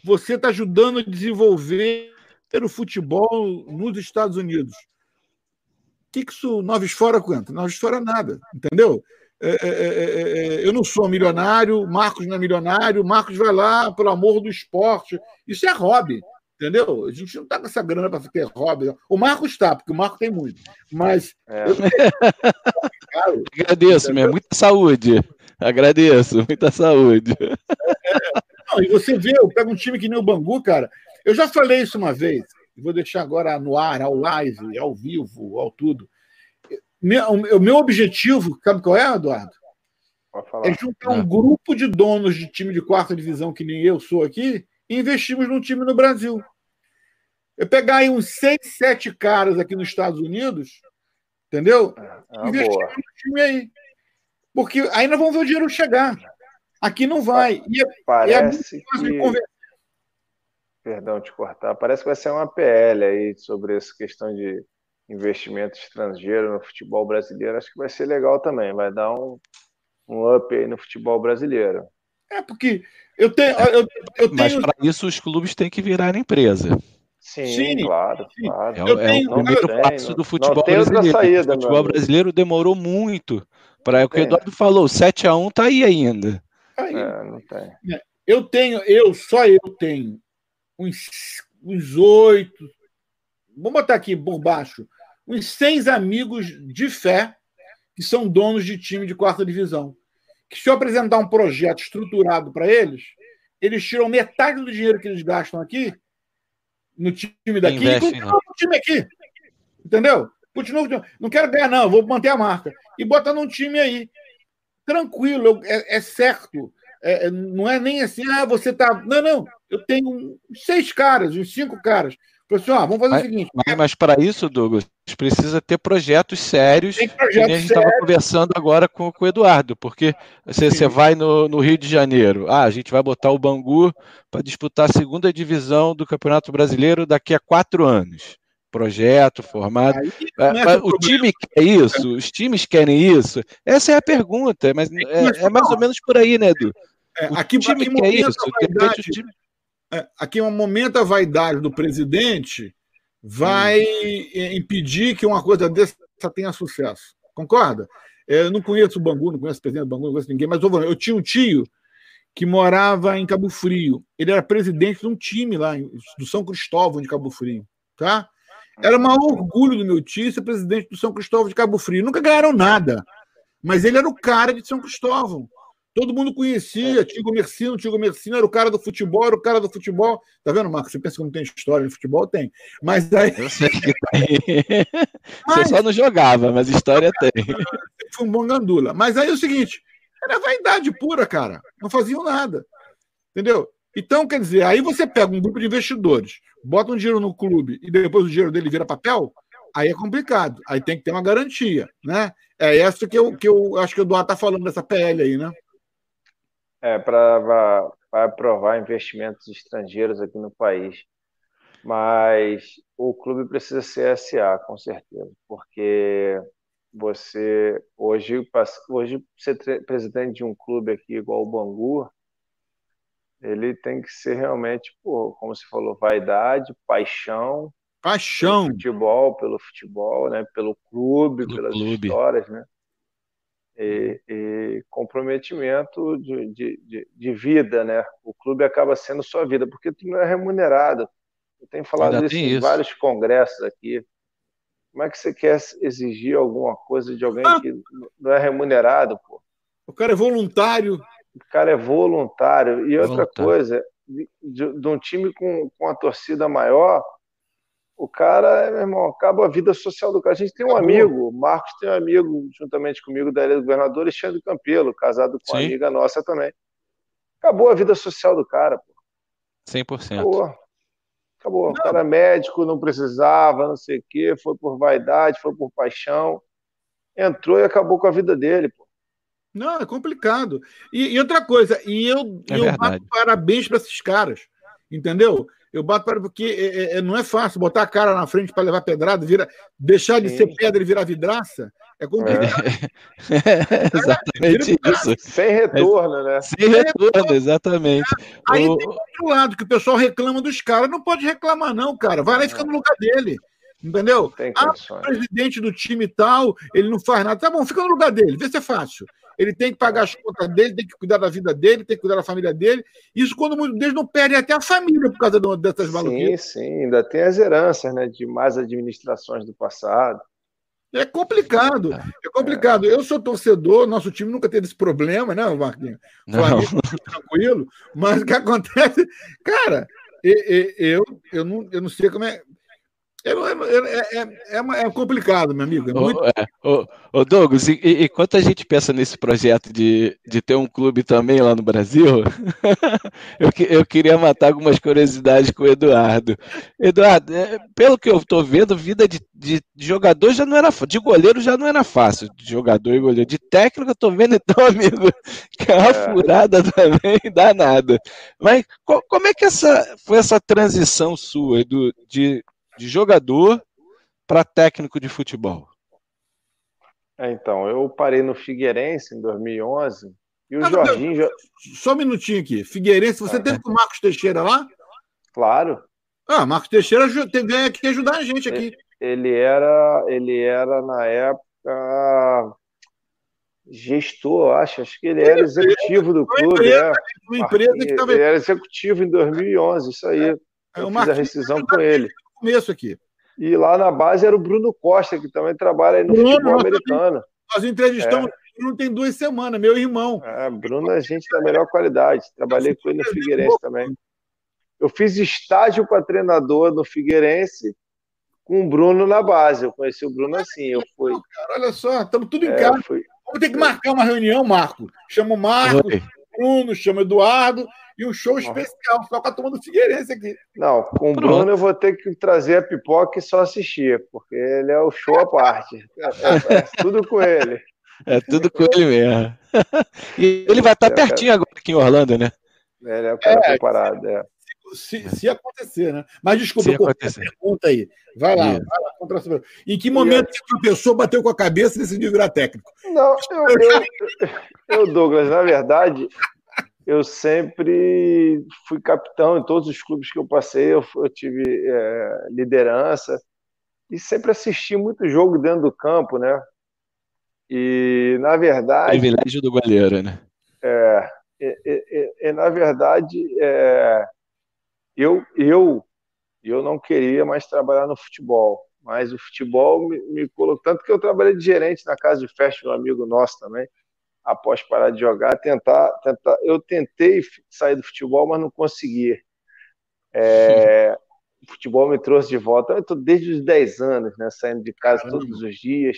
você está ajudando a desenvolver o futebol nos Estados Unidos. O que, que isso, Noves Fora quanto? Noves Fora nada, entendeu? É é, é, é, é, eu não sou milionário, Marcos não é milionário, Marcos vai lá pelo amor do esporte. Isso é hobby, entendeu? A gente não está com essa grana para ter hobby. O Marcos está, porque o Marcos tem muito. Mas. Eu... [laughs] Agradeço, mesmo. Muita saúde. Agradeço, muita saúde. Não, e você vê, eu pego um time que nem o Bangu, cara. Eu já falei isso uma vez, vou deixar agora no ar, ao live, ao vivo, ao tudo. Meu, o meu objetivo, sabe qual é, Eduardo? é juntar um grupo de donos de time de quarta divisão, que nem eu sou aqui, e investimos num time no Brasil. Eu pegar aí uns seis, sete caras aqui nos Estados Unidos, entendeu? É, é investir no time aí. Porque aí nós vamos ver o dinheiro chegar. Aqui não vai. E é, Parece é que... Perdão te cortar. Parece que vai ser uma PL aí sobre essa questão de investimento estrangeiro no futebol brasileiro. Acho que vai ser legal também. Vai dar um, um up aí no futebol brasileiro. É, porque eu tenho. Eu, eu tenho... Mas para isso os clubes têm que virar empresa. Sim, Sim, claro, claro. É, é tenho, o primeiro passo do futebol brasileiro. Saída, o futebol brasileiro demorou muito. Para o que o Eduardo falou, 7 a 1 tá aí ainda. Aí. É, não tem. É, eu tenho, eu, só eu tenho uns, uns oito, vamos botar aqui por baixo, uns seis amigos de fé que são donos de time de quarta divisão. Que se eu apresentar um projeto estruturado para eles, eles tiram metade do dinheiro que eles gastam aqui no time daqui e continuam no time aqui. Entendeu? Continua, não quero ganhar, não, vou manter a marca. E bota num time aí. Tranquilo, é, é certo. É, é, não é nem assim, ah, você tá. Não, não. Eu tenho seis caras, uns cinco caras. Pessoal, vamos fazer mas, o seguinte. Mas, mas para isso, Douglas, precisa ter projetos sérios. Tem projetos que a gente estava conversando agora com, com o Eduardo, porque você, você vai no, no, Rio de Janeiro, ah, a gente vai botar o Bangu para disputar a segunda divisão do Campeonato Brasileiro daqui a quatro anos. Projeto formado. É, o time quer isso? Os times querem isso? Essa é a pergunta, mas é, é mais ou menos por aí, né, Edu? É, aqui, o time aqui quer isso. Vaidade, time... é, aqui, um momento, a vaidade do presidente vai hum. impedir que uma coisa dessa tenha sucesso. Concorda? É, eu não conheço o Bangu, não conheço o presidente do Bangu, não conheço ninguém, mas eu tinha um tio que morava em Cabo Frio. Ele era presidente de um time lá, do São Cristóvão de Cabo Frio. Tá? Era um orgulho do meu tio ser presidente do São Cristóvão de Cabo Frio. Nunca ganharam nada. Mas ele era o cara de São Cristóvão. Todo mundo conhecia, tio Gomercino, tio Gomercino era o cara do futebol, era o cara do futebol. Tá vendo, Marcos? Você pensa que não tem história no futebol? Tem. Mas aí. Eu sei que tem. [laughs] Você só não jogava, mas história tem. Foi um bom gandula. Mas aí é o seguinte: era vaidade pura, cara. Não faziam nada. Entendeu? Então, quer dizer, aí você pega um grupo de investidores, bota um dinheiro no clube e depois o dinheiro dele vira papel, aí é complicado. Aí tem que ter uma garantia, né? É essa que eu, que eu acho que o Eduardo está falando dessa PL aí, né? É, para aprovar investimentos estrangeiros aqui no país. Mas o clube precisa ser SA, com certeza, porque você hoje, hoje ser presidente de um clube aqui igual o Bangu, ele tem que ser realmente, pô, como você falou, vaidade, paixão. Paixão. Pelo futebol, pelo futebol, né? Pelo clube, pelo pelas clube. histórias, né? E, e comprometimento de, de, de, vida, né? O clube acaba sendo sua vida, porque tu não é remunerado. Eu tenho falado isso em isso. vários congressos aqui. Como é que você quer exigir alguma coisa de alguém ah. que não é remunerado, pô? O cara é voluntário o cara é voluntário. E outra coisa, de, de, de, um time com, com a torcida maior, o cara, meu irmão, acaba a vida social do cara. A gente tem um Acabou. amigo, o Marcos tem um amigo, juntamente comigo, da Ilha do Governador, Alexandre Campelo, casado com uma amiga nossa também. Acabou a vida social do cara, pô. 100%. Acabou. Acabou. Não. O cara é médico, não precisava, não sei o quê, foi por vaidade, foi por paixão. Entrou e acabou com a vida dele, pô. Não, é complicado. E, e outra coisa, e eu, é eu bato parabéns para esses caras, entendeu? Eu bato para porque é, é, é, não é fácil botar a cara na frente para levar pedrada, vira, deixar de Sim. ser pedra e virar vidraça. É complicado. É. [laughs] exatamente isso. Sem retorno, né? Sem retorno, exatamente. Aí o... tem outro lado, que o pessoal reclama dos caras. Não pode reclamar, não, cara. Vai lá e fica no lugar dele. Entendeu? Ah, o presidente do time tal, ele não faz nada. Tá bom, fica no lugar dele, vê se é fácil. Ele tem que pagar as contas dele, tem que cuidar da vida dele, tem que cuidar da família dele. Isso quando muitos deles não perdem até a família por causa dessas maluquices. Sim, sim, ainda tem as heranças né, de mais administrações do passado. É complicado, é complicado. Eu sou torcedor, nosso time nunca teve esse problema, né, Marquinhos? Não. tranquilo, mas o que acontece, cara, eu, eu, eu, não, eu não sei como é. É, é, é, é, complicado, meu amigo. É muito... ô, ô, Douglas, e, e, quando a gente pensa nesse projeto de, de ter um clube também lá no Brasil, [laughs] eu, eu queria matar algumas curiosidades com o Eduardo. Eduardo, pelo que eu estou vendo, vida de, de, de, jogador já não era de goleiro já não era fácil. De jogador e goleiro. De técnico, eu estou vendo, então, [laughs] amigo, que é uma furada também, [laughs] danada. Mas co, como é que essa, foi essa transição sua do, de de jogador para técnico de futebol? É, então, eu parei no Figueirense em 2011 e o ah, Jorginho. Já... Só um minutinho aqui. Figueirense, você ah, teve com o Marcos Teixeira lá? Claro. Ah, Marcos Teixeira veio aqui ajudar a gente aqui. Ele era, ele era na época gestor, acho, acho que ele era executivo do clube. Empresa, é. Uma empresa que tava... Ele era executivo em 2011, isso aí. É, eu fiz a rescisão com ele começo aqui. E lá na base era o Bruno Costa, que também trabalha no Bruno, futebol americano. Nós entrevistamos é. não tem duas semanas, meu irmão. É, Bruno é gente da melhor qualidade. Trabalhei com ele no Figueirense também. Eu fiz estágio para treinador no Figueirense com o Bruno na base. Eu conheci o Bruno assim. Eu fui. Cara, olha só, estamos tudo em é, casa. Fui... Vamos ter que marcar uma reunião, Marco. Chama o Marco, Bruno, chama o Eduardo e um show especial, só com a turma do Figueirense aqui. Não, com o Bruno eu vou ter que trazer a pipoca e só assistir, porque ele é o show à parte. É, é, é tudo com ele. É tudo com ele mesmo. E ele vai estar é, pertinho agora aqui em Orlando, né? Ele é o cara é, preparado, é. Se, se, acontecer, né? Mas desculpa, eu pergunta aí. Vai lá, vai lá contra Em que momento que a pessoa bateu com a cabeça e decidiu virar técnico? Não, eu, eu, eu, Douglas, na verdade, eu sempre fui capitão em todos os clubes que eu passei, eu, eu tive é, liderança e sempre assisti muito jogo dentro do campo, né? E, na verdade... Privilégio do goleiro, né? É, é, é, na verdade, é, eu, eu, eu não queria mais trabalhar no futebol, mas o futebol me, me colocou... Tanto que eu trabalhei de gerente na casa de festa de um amigo nosso também, após parar de jogar, tentar, tentar. Eu tentei sair do futebol, mas não consegui. É, [laughs] o futebol me trouxe de volta. Eu estou desde os 10 anos, né, saindo de casa Caramba. todos os dias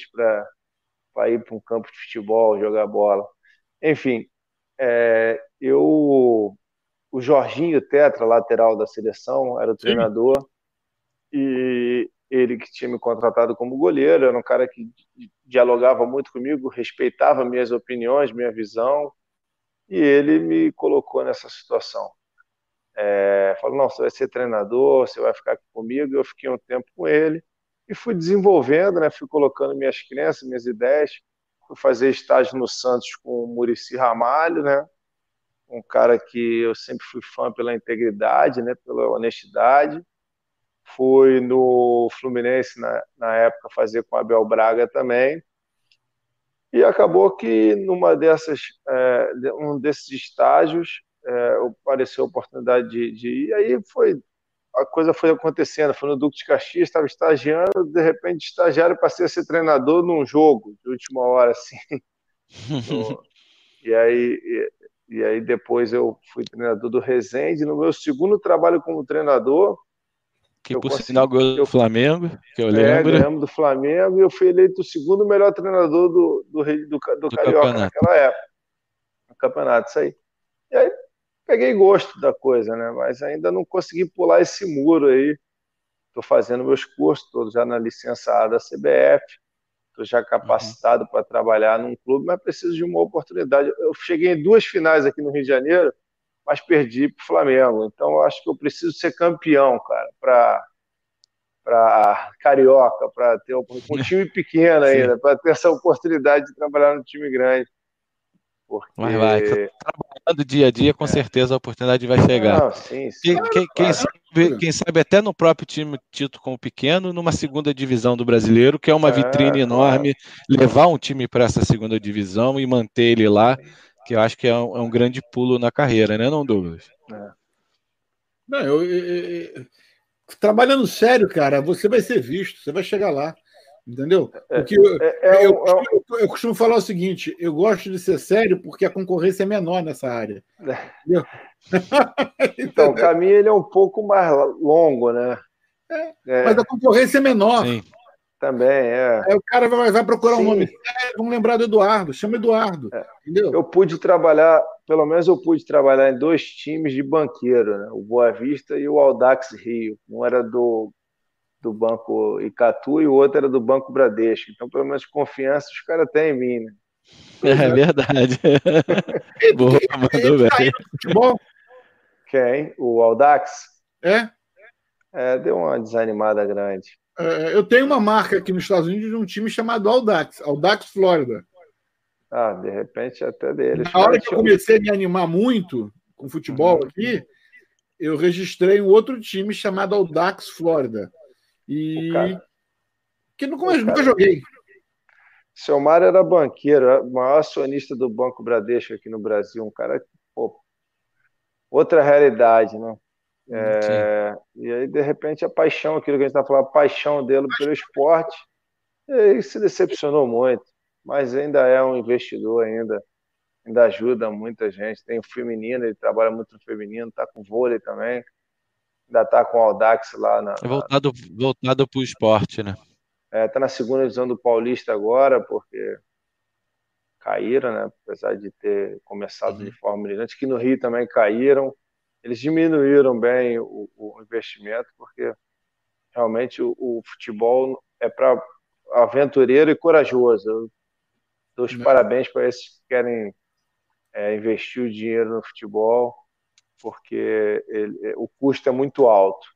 para ir para um campo de futebol, jogar bola. Enfim, é, eu o Jorginho Tetra, lateral da seleção, era o treinador. Sim. E ele que tinha me contratado como goleiro, era um cara que dialogava muito comigo, respeitava minhas opiniões, minha visão, e ele me colocou nessa situação. É, falou, não, você vai ser treinador, você vai ficar aqui comigo, eu fiquei um tempo com ele, e fui desenvolvendo, né, fui colocando minhas crenças, minhas ideias, fui fazer estágio no Santos com o Murici Ramalho, né, um cara que eu sempre fui fã pela integridade, né, pela honestidade, fui no Fluminense na, na época fazer com Abel Braga também. E acabou que numa dessas, é, um desses estágios, é, apareceu a oportunidade de, de ir. E aí foi, a coisa foi acontecendo. Foi no Duque de Caxias, estava estagiando, de repente estagiário passei a ser treinador num jogo de última hora, assim. [laughs] e aí e, e aí depois eu fui treinador do Resende. No meu segundo trabalho como treinador, que por consegui, sinal ganhou do Flamengo, que eu é, lembro. Do Flamengo e eu fui eleito o segundo melhor treinador do, do, do, do, do Carioca campeonato. naquela época. No campeonato, isso aí. E aí peguei gosto da coisa, né? Mas ainda não consegui pular esse muro aí. Estou fazendo meus cursos, estou já na licença A da CBF, estou já capacitado uhum. para trabalhar num clube, mas preciso de uma oportunidade. Eu cheguei em duas finais aqui no Rio de Janeiro, mas perdi para o Flamengo. Então, eu acho que eu preciso ser campeão, cara, para para carioca, para ter um, um [laughs] time pequeno ainda, para ter essa oportunidade de trabalhar no time grande. Porque... Mas vai, trabalhando dia a dia, com é. certeza a oportunidade vai chegar. Não, sim, sim. Quem, quem, quem, sabe, quem, sabe, até no próprio time título como pequeno, numa segunda divisão do brasileiro, que é uma é, vitrine enorme, levar um time para essa segunda divisão e manter ele lá que eu acho que é um, é um grande pulo na carreira, né, não, Douglas? É. Não, eu, eu, eu, trabalhando sério, cara, você vai ser visto, você vai chegar lá. Entendeu? É, porque eu, é, é, eu, costumo, eu, costumo, falar o seguinte: eu gosto de ser sério porque a concorrência é menor nessa área. [laughs] então, o caminho ele é um pouco mais longo, né? É, é. Mas a concorrência é menor. Sim. Também, é. Aí o cara vai, vai procurar Sim. um nome. É, vamos lembrar do Eduardo, chama Eduardo. É. Entendeu? Eu pude trabalhar, pelo menos eu pude trabalhar em dois times de banqueiro, né? o Boa Vista e o Aldax Rio. Um era do, do Banco Icatu e o outro era do Banco Bradesco. Então, pelo menos confiança os caras têm em mim, né? É, é verdade. [laughs] Boa, mandou bem. Quem? O Aldax? É? É, deu uma desanimada grande. É, eu tenho uma marca aqui nos Estados Unidos de um time chamado Audax, Audax Florida. Ah, de repente até deles. Na hora que eu comecei a me animar muito com futebol uhum. aqui, eu registrei um outro time chamado Audax Florida. E cara... que nunca, cara... nunca joguei. Seu Mário era banqueiro, o maior acionista do Banco Bradesco aqui no Brasil, um cara pô, outra realidade, né? É, e aí, de repente, a paixão, aquilo que a gente está falando, a paixão dele pelo esporte, ele se decepcionou muito, mas ainda é um investidor, ainda, ainda ajuda muita gente. Tem o feminino, ele trabalha muito no feminino, está com vôlei também, ainda está com o Audax lá. Na, é voltado, voltado para o esporte, né? Está é, tá na segunda divisão do Paulista agora, porque caíram, né? Apesar de ter começado uhum. de forma brilhante, que no Rio também caíram eles diminuíram bem o, o investimento, porque realmente o, o futebol é para aventureiro e corajoso. Eu dou os Não. parabéns para esses que querem é, investir o dinheiro no futebol, porque ele, o custo é muito alto.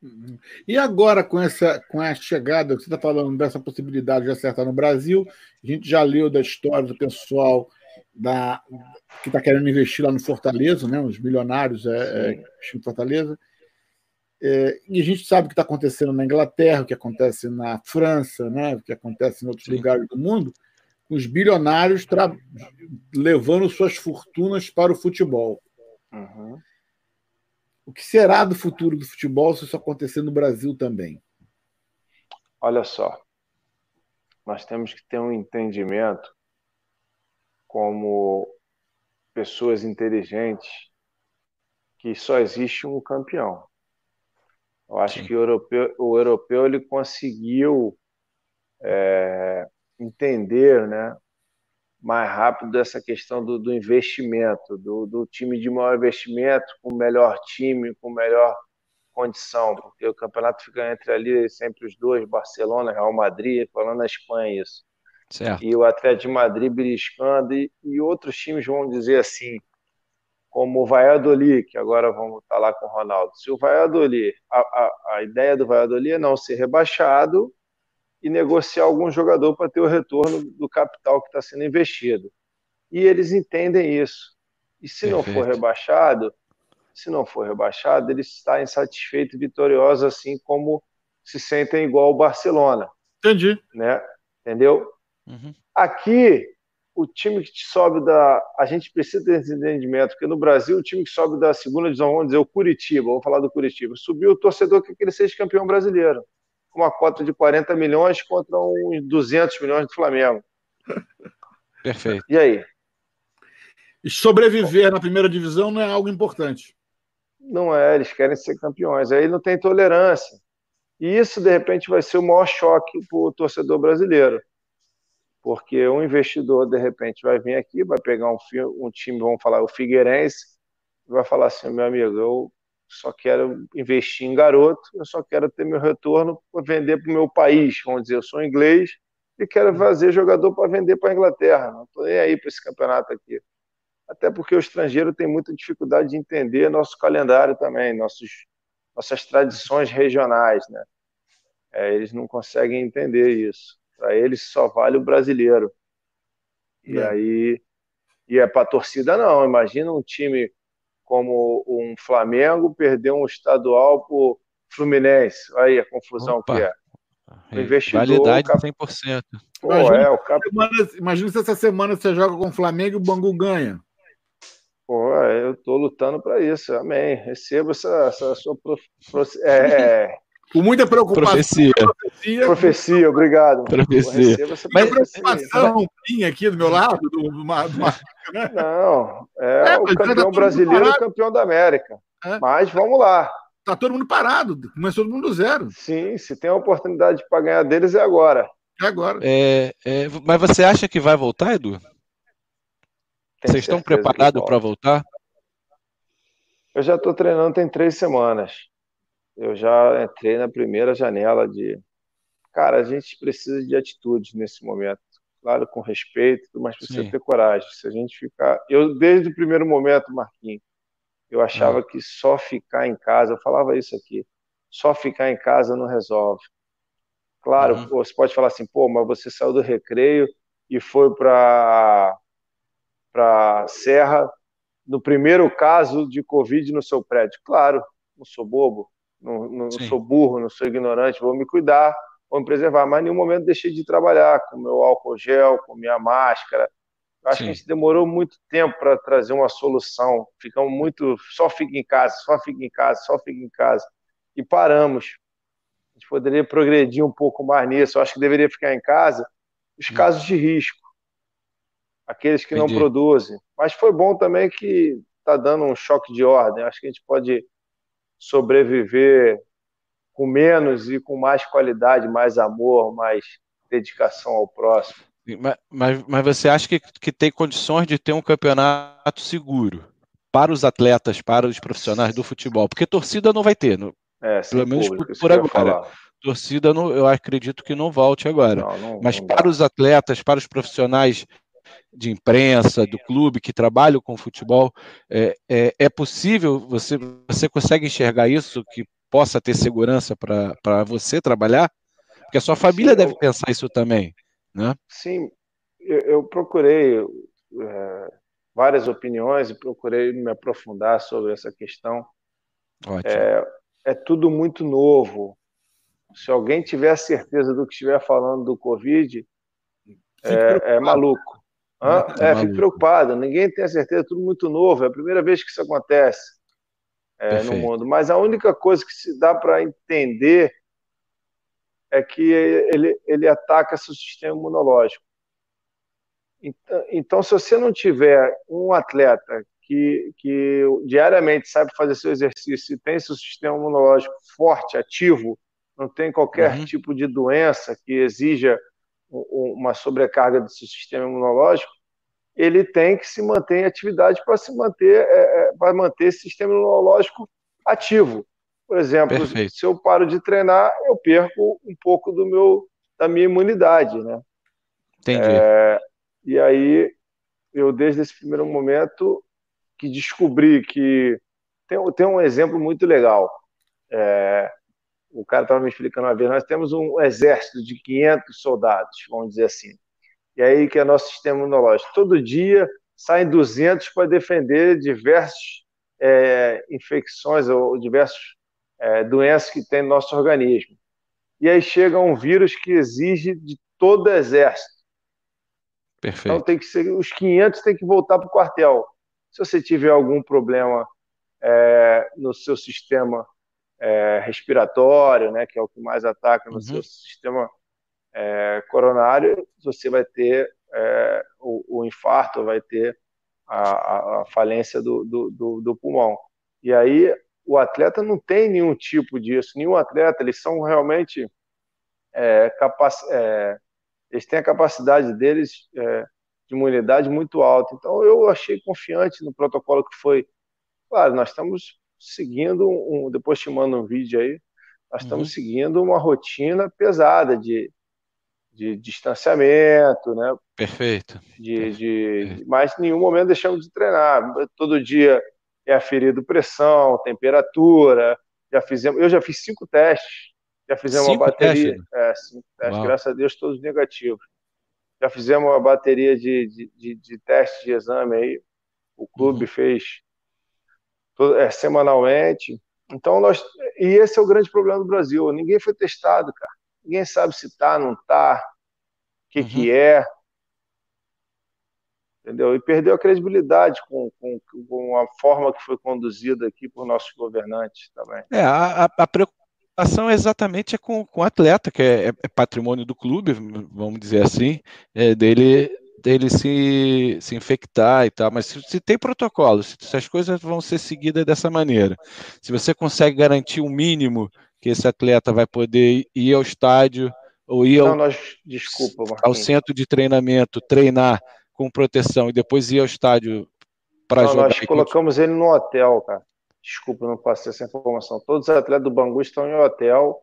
Uhum. E agora, com essa com a chegada, você está falando dessa possibilidade de acertar no Brasil, a gente já leu da história do pessoal da, que está querendo investir lá no Fortaleza, né? Os milionários é, é em Fortaleza. É, e a gente sabe o que está acontecendo na Inglaterra, o que acontece na França, né? o que acontece em outros Sim. lugares do mundo, com os bilionários levando suas fortunas para o futebol. Uhum. O que será do futuro do futebol se isso acontecer no Brasil também? Olha só, nós temos que ter um entendimento como pessoas inteligentes que só existe um campeão. Eu acho Sim. que o europeu, o europeu ele conseguiu é, entender, né, mais rápido essa questão do, do investimento, do, do, time de maior investimento, com o melhor time, com melhor condição, porque o campeonato fica entre ali sempre os dois, Barcelona, Real Madrid, falando na Espanha isso. Certo. E o Atlético de Madrid beliscando, e, e outros times vão dizer assim, como o Valladolid, que agora vamos estar lá com o Ronaldo. Se o Valladolid, a, a, a ideia do Valladolid é não ser rebaixado e negociar algum jogador para ter o retorno do capital que está sendo investido. E eles entendem isso. E se Perfeito. não for rebaixado, se não for rebaixado, eles estão insatisfeitos e vitoriosos, assim como se sentem igual o Barcelona. Entendi. Né? Entendeu? Uhum. Aqui, o time que sobe da. A gente precisa desse entendimento, porque no Brasil, o time que sobe da segunda divisão, vamos dizer, o Curitiba, vamos falar do Curitiba, subiu o torcedor que queria ser campeão brasileiro, com uma cota de 40 milhões contra uns 200 milhões do Flamengo. [laughs] Perfeito. E aí? E sobreviver na primeira divisão não é algo importante. Não é, eles querem ser campeões. Aí não tem tolerância. E isso, de repente, vai ser o maior choque para o torcedor brasileiro porque um investidor, de repente, vai vir aqui, vai pegar um, um time, vamos falar, o Figueirense, vai falar assim, meu amigo, eu só quero investir em garoto, eu só quero ter meu retorno para vender para o meu país, vamos dizer, eu sou inglês e quero fazer jogador para vender para a Inglaterra, não estou nem aí para esse campeonato aqui. Até porque o estrangeiro tem muita dificuldade de entender nosso calendário também, nossos, nossas tradições regionais, né? É, eles não conseguem entender isso. Para eles só vale o brasileiro. E é. aí. E é para a torcida, não. Imagina um time como um Flamengo perder um estadual por Fluminense. Aí a confusão Opa. que é. O investidor, Validade cap... 100%. Pô, imagina, é, o cap... semana, imagina se essa semana você joga com o Flamengo e o Bangu ganha. Pô, eu estou lutando para isso. Amém. Receba essa, essa sua prof... é, com muita preocupação. Profecia. Profecia, profecia obrigado. Profecia. Mas preocupação minha aqui do meu lado, do, do, do né? Não, é, é o campeão brasileiro e campeão da América. É. Mas vamos lá. Tá todo mundo parado, começou todo mundo do zero. Sim, se tem a oportunidade para ganhar deles é agora. É agora. É, é, mas você acha que vai voltar, Edu? Tem Vocês estão preparados para voltar? Eu já estou treinando tem três semanas. Eu já entrei na primeira janela de. Cara, a gente precisa de atitude nesse momento. Claro, com respeito, mas precisa Sim. ter coragem. Se a gente ficar. Eu, desde o primeiro momento, Marquinhos, eu achava que só ficar em casa, eu falava isso aqui, só ficar em casa não resolve. Claro, uhum. pô, você pode falar assim, pô, mas você saiu do recreio e foi para para Serra no primeiro caso de Covid no seu prédio. Claro, não sou bobo, não, não sou burro, não sou ignorante, vou me cuidar, vou me preservar, mas em nenhum momento deixei de trabalhar com meu álcool gel, com minha máscara, Acho Sim. que a gente demorou muito tempo para trazer uma solução. Ficamos muito. Só fica em casa, só fica em casa, só fica em casa. E paramos. A gente poderia progredir um pouco mais nisso. Eu acho que deveria ficar em casa os hum. casos de risco. Aqueles que Entendi. não produzem. Mas foi bom também que está dando um choque de ordem. Acho que a gente pode sobreviver com menos e com mais qualidade, mais amor, mais dedicação ao próximo. Mas, mas você acha que, que tem condições de ter um campeonato seguro para os atletas, para os profissionais do futebol? Porque torcida não vai ter, no, é, pelo menos público, por, por agora. Torcida, não, eu acredito que não volte agora. Não, não, mas para dá. os atletas, para os profissionais de imprensa, do clube que trabalham com futebol, é, é, é possível, você, você consegue enxergar isso, que possa ter segurança para você trabalhar? Porque a sua família Sim, deve eu... pensar isso também. Né? Sim, eu, eu procurei é, várias opiniões e procurei me aprofundar sobre essa questão. É, é, tudo muito novo. Se alguém tiver certeza do que estiver falando do Covid, é, é, maluco. É, é fico preocupado. Ninguém tem a certeza, é tudo muito novo. É a primeira vez que isso acontece é, no mundo. Mas a única coisa que se dá para entender é que ele, ele ataca seu sistema imunológico. Então, então, se você não tiver um atleta que, que diariamente sabe fazer seu exercício e tem seu sistema imunológico forte, ativo, não tem qualquer uhum. tipo de doença que exija uma sobrecarga do seu sistema imunológico, ele tem que se manter em atividade para se manter, é, é para manter esse sistema imunológico ativo. Por exemplo, Perfeito. se eu paro de treinar, eu perco um pouco do meu da minha imunidade, né? Entendi. É, e aí eu desde esse primeiro momento que descobri que tem, tem um exemplo muito legal. É, o cara estava me explicando uma vez, nós temos um exército de 500 soldados, vamos dizer assim. E aí que é nosso sistema imunológico. Todo dia saem 200 para defender diversas é, infecções ou diversos é, doenças que tem no nosso organismo. E aí chega um vírus que exige de todo o exército. Perfeito. Então tem que ser, os 500 tem que voltar para o quartel. Se você tiver algum problema é, no seu sistema é, respiratório, né, que é o que mais ataca no uhum. seu sistema é, coronário, você vai ter é, o, o, infarto, vai ter a, a, falência do, do, do, do, pulmão. E aí o atleta não tem nenhum tipo disso, nenhum atleta, eles são realmente é, capac, é, eles têm a capacidade deles é, de imunidade muito alta. Então eu achei confiante no protocolo que foi. Claro, nós estamos seguindo um, depois te mando um vídeo aí, nós estamos uhum. seguindo uma rotina pesada de, de distanciamento, né? Perfeito. De, de, mas em nenhum momento deixamos de treinar. Todo dia é aferido pressão, temperatura. Já fizemos, eu já fiz cinco testes. Já fizemos cinco uma bateria. Testes? É, cinco testes, graças a Deus, todos negativos. Já fizemos uma bateria de, de, de, de testes de exame aí. O clube uhum. fez é, semanalmente. Então, nós. E esse é o grande problema do Brasil. Ninguém foi testado, cara. Ninguém sabe se tá, não tá, o que, uhum. que é entendeu? E perdeu a credibilidade com, com, com a forma que foi conduzida aqui por nossos governantes também. É, a, a preocupação exatamente é com, com o atleta, que é, é, patrimônio do clube, vamos dizer assim, é, dele ele se, se infectar e tal, mas se, se tem protocolo, se, se, as coisas vão ser seguidas dessa maneira, se você consegue garantir o um mínimo que esse atleta vai poder ir ao estádio ou ir ao, Não, nós, desculpa, ao centro de treinamento, treinar com proteção e depois ir ao estádio para jogar. Nós colocamos ele no hotel, cara. Desculpa, não passei essa informação. Todos os atletas do Bangu estão em hotel,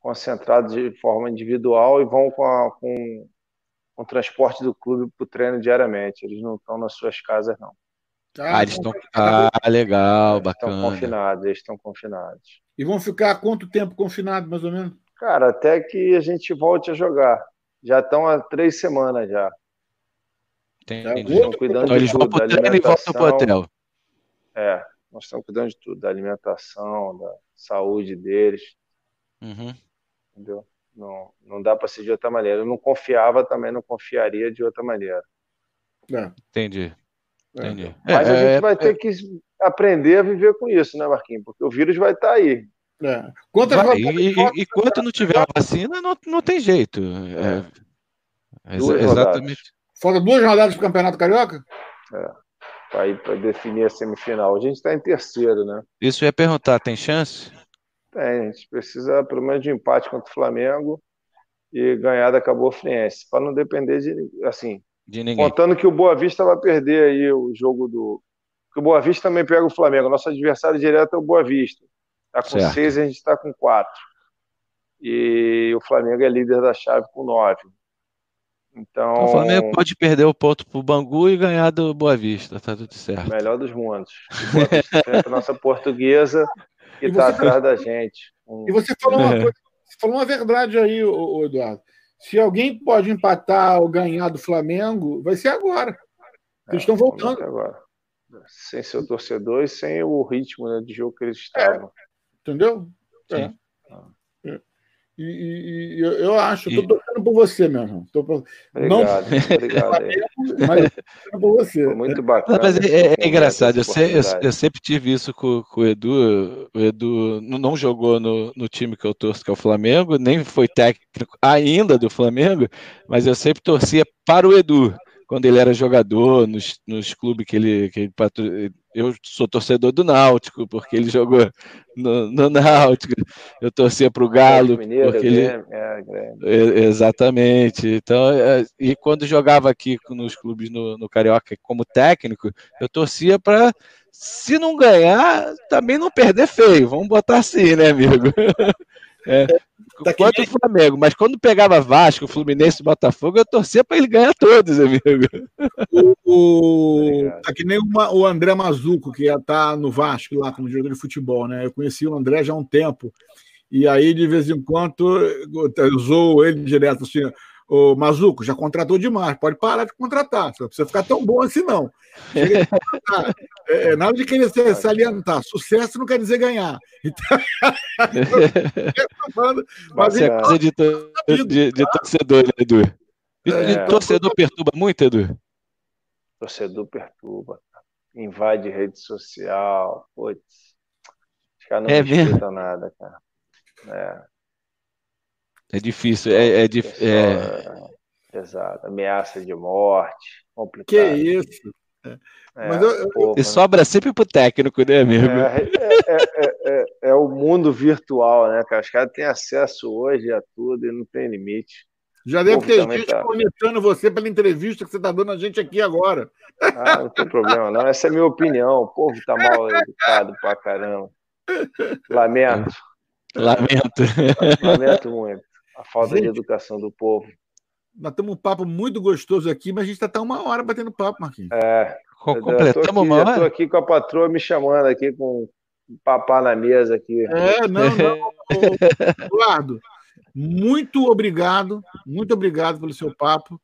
concentrados de forma individual e vão com, a, com, com o transporte do clube para o treino diariamente. Eles não estão nas suas casas, não. Ah, eles estão. Ah, legal, eles bacana. Estão confinados, eles estão confinados. E vão ficar quanto tempo confinados, mais ou menos? Cara, até que a gente volte a jogar. Já estão há três semanas já. Entendi. Estão cuidando então, de eles tudo, vão da e voltam para o hotel. É, nós estamos cuidando de tudo, da alimentação, da saúde deles. Uhum. Entendeu? Não, não dá para ser de outra maneira. Eu não confiava, também não confiaria de outra maneira. É. Entendi. Entendi. É. Mas a gente é, vai ter que aprender a viver com isso, né, Marquinhos? Porque o vírus vai estar tá aí. É. Quantas vai, e, e, enquanto não tiver a vacina, não, não tem jeito. É, exatamente. Falta duas rodadas para o Campeonato Carioca? É. Para definir a semifinal. A gente está em terceiro, né? Isso ia perguntar, tem chance? Tem, a gente precisa pelo menos de empate contra o Flamengo e ganhar da Cabo Friense, para não depender de assim. De ninguém. Contando que o Boa Vista vai perder aí o jogo do. Que o Boa Vista também pega o Flamengo. Nosso adversário direto é o Boa Vista. Está com certo. seis e a gente está com quatro. E o Flamengo é líder da chave com nove. Então, o Flamengo pode perder o ponto pro Bangu e ganhar do Boa Vista, tá tudo certo. Melhor dos mundos. a nossa portuguesa que está atrás da gente. E você falou uma, coisa, falou uma verdade aí, o Eduardo. Se alguém pode empatar ou ganhar do Flamengo, vai ser agora. É, eles estão voltando. Agora. Sem seu torcedor e sem o ritmo né, de jogo que eles estavam. É, entendeu? É. é. E, e, eu acho, estou torcendo por você mesmo. Tô por... Obrigado, não... obrigado. mas por você. Foi muito bacana. Mas é, é, é engraçado, eu, sei, eu, eu, sempre tive isso com, com, o Edu. O Edu não jogou no, no time que eu torço, que é o Flamengo, nem foi técnico ainda do Flamengo, mas eu sempre torcia para o Edu quando ele era jogador, nos, nos clubes que ele, que ele patro... Eu sou torcedor do Náutico, porque ele jogou no, no Náutico. Eu torcia para o Galo. Mineiro, porque ele... é, é, exatamente. Então, é, e quando jogava aqui nos clubes no, no Carioca como técnico, eu torcia para se não ganhar, também não perder feio. Vamos botar assim, né, amigo? [laughs] É, tá quanto o Flamengo, mas quando pegava Vasco, Fluminense, Botafogo, eu torcia para ele ganhar todos, amigo. O, o, tá que nem uma, o André Mazuco, que está no Vasco lá como jogador de futebol, né? Eu conheci o André já há um tempo. E aí, de vez em quando, usou ele direto assim: Ô, Mazuco, já contratou demais, pode parar de contratar, não precisa ficar tão bom assim, não. É, é, nada de querer se salientar. Sucesso não quer dizer ganhar. Então, [laughs] mas Você é coisa de, to, de, de torcedor, né, Edu? É. torcedor perturba muito, Edu? Torcedor perturba. Invade rede social. Putz. Os caras não é respeitam nada, cara. É. É difícil, é, é, dif... é... Exato, ameaça de morte, complicado. Que isso? É. Mas eu, eu, e sobra sempre pro técnico, né, amigo? É, é, é, é, o mundo virtual, né, cara? Os caras têm acesso hoje a tudo e não tem limite. Já deve ter gente tá... conectando você pela entrevista que você está dando a gente aqui agora. Ah, não tem problema, não. Essa é a minha opinião. O povo tá mal educado pra caramba. Lamento. Lamento. Lamento muito a falta gente, de educação do povo. Nós temos um papo muito gostoso aqui, mas a gente está uma hora batendo papo, Marquinhos. É. Completamos uma hora? Estou aqui com a patroa me chamando aqui com papá na mesa aqui. É, não, não. Eduardo, muito obrigado, muito obrigado pelo seu papo.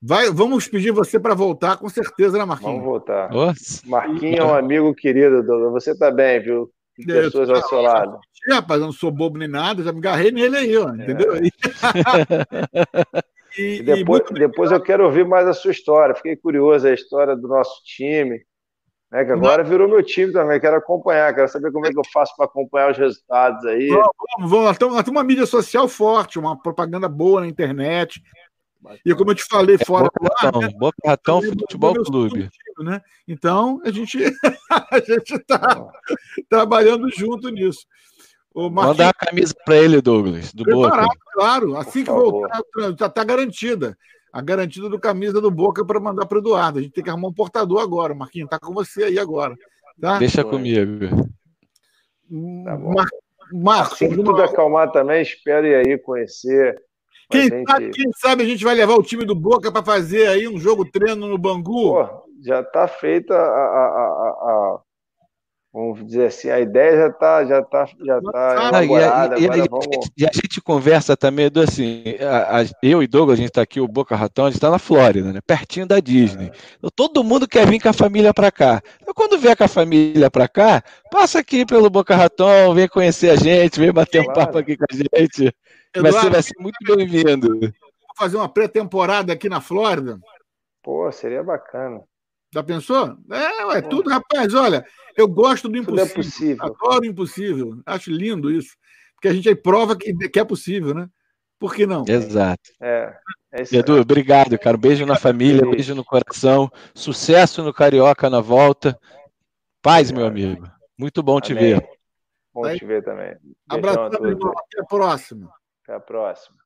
Vai, vamos pedir você para voltar, com certeza, né, Marquinhos? Vamos voltar. Nossa. Marquinhos é um amigo querido, Você está bem, viu? Pessoas ao seu lado. Rapaz, eu não sou bobo nem nada, já me agarrei nele aí, ó, entendeu? É. [laughs] e, depois, e depois eu quero ouvir mais a sua história. Fiquei curioso a história do nosso time, né, que agora não. virou meu time também. Quero acompanhar, quero saber como é que eu faço para acompanhar os resultados aí. Vamos, vamos, vamos. Nós temos uma mídia social forte, uma propaganda boa na internet. E como eu te falei é fora Boca Ratão, né? Boca Ratão Futebol Clube. Né? Então, a gente [laughs] a gente está trabalhando junto nisso. O Manda a camisa para ele, Douglas, do Boca. Claro, assim que voltar, já está garantida. A garantida do camisa do Boca para mandar para o Eduardo. A gente tem que arrumar um portador agora, Marquinhos. Está com você aí agora. Tá? Deixa comigo. Tá Marcos, assim que tudo acalmar também, espere aí conhecer quem, gente... sabe, quem, sabe, a gente vai levar o time do Boca para fazer aí um jogo treino no Bangu? Pô, já está feita a, a, a, a, vamos dizer assim, a ideia já está já tá, já tá elaborada. E, a, e, vamos... e a gente conversa também, Edu, assim, eu e Douglas, a gente está aqui, o Boca Ratão, a gente está na Flórida, né, pertinho da Disney. É. Então, todo mundo quer vir com a família para cá. Então, quando vier com a família para cá, passa aqui pelo Boca Ratão, vem conhecer a gente, vem bater claro. um papo aqui com a gente. Eduardo, vai, ser, vai ser muito bem-vindo. Fazer uma pré-temporada aqui na Flórida. Pô, seria bacana. Já pensou? É, ué, tudo, rapaz, olha, eu gosto do impossível. Tudo é possível. Adoro o impossível. Acho lindo isso. Porque a gente aí prova que, que é possível, né? Por que não? Exato. É, é Edu, obrigado, cara. Um beijo na família, um beijo no coração. Sucesso no Carioca na volta. Paz, meu amigo. Muito bom Amém. te ver. Bom te ver também. Abraço, até a próxima. Até a próxima.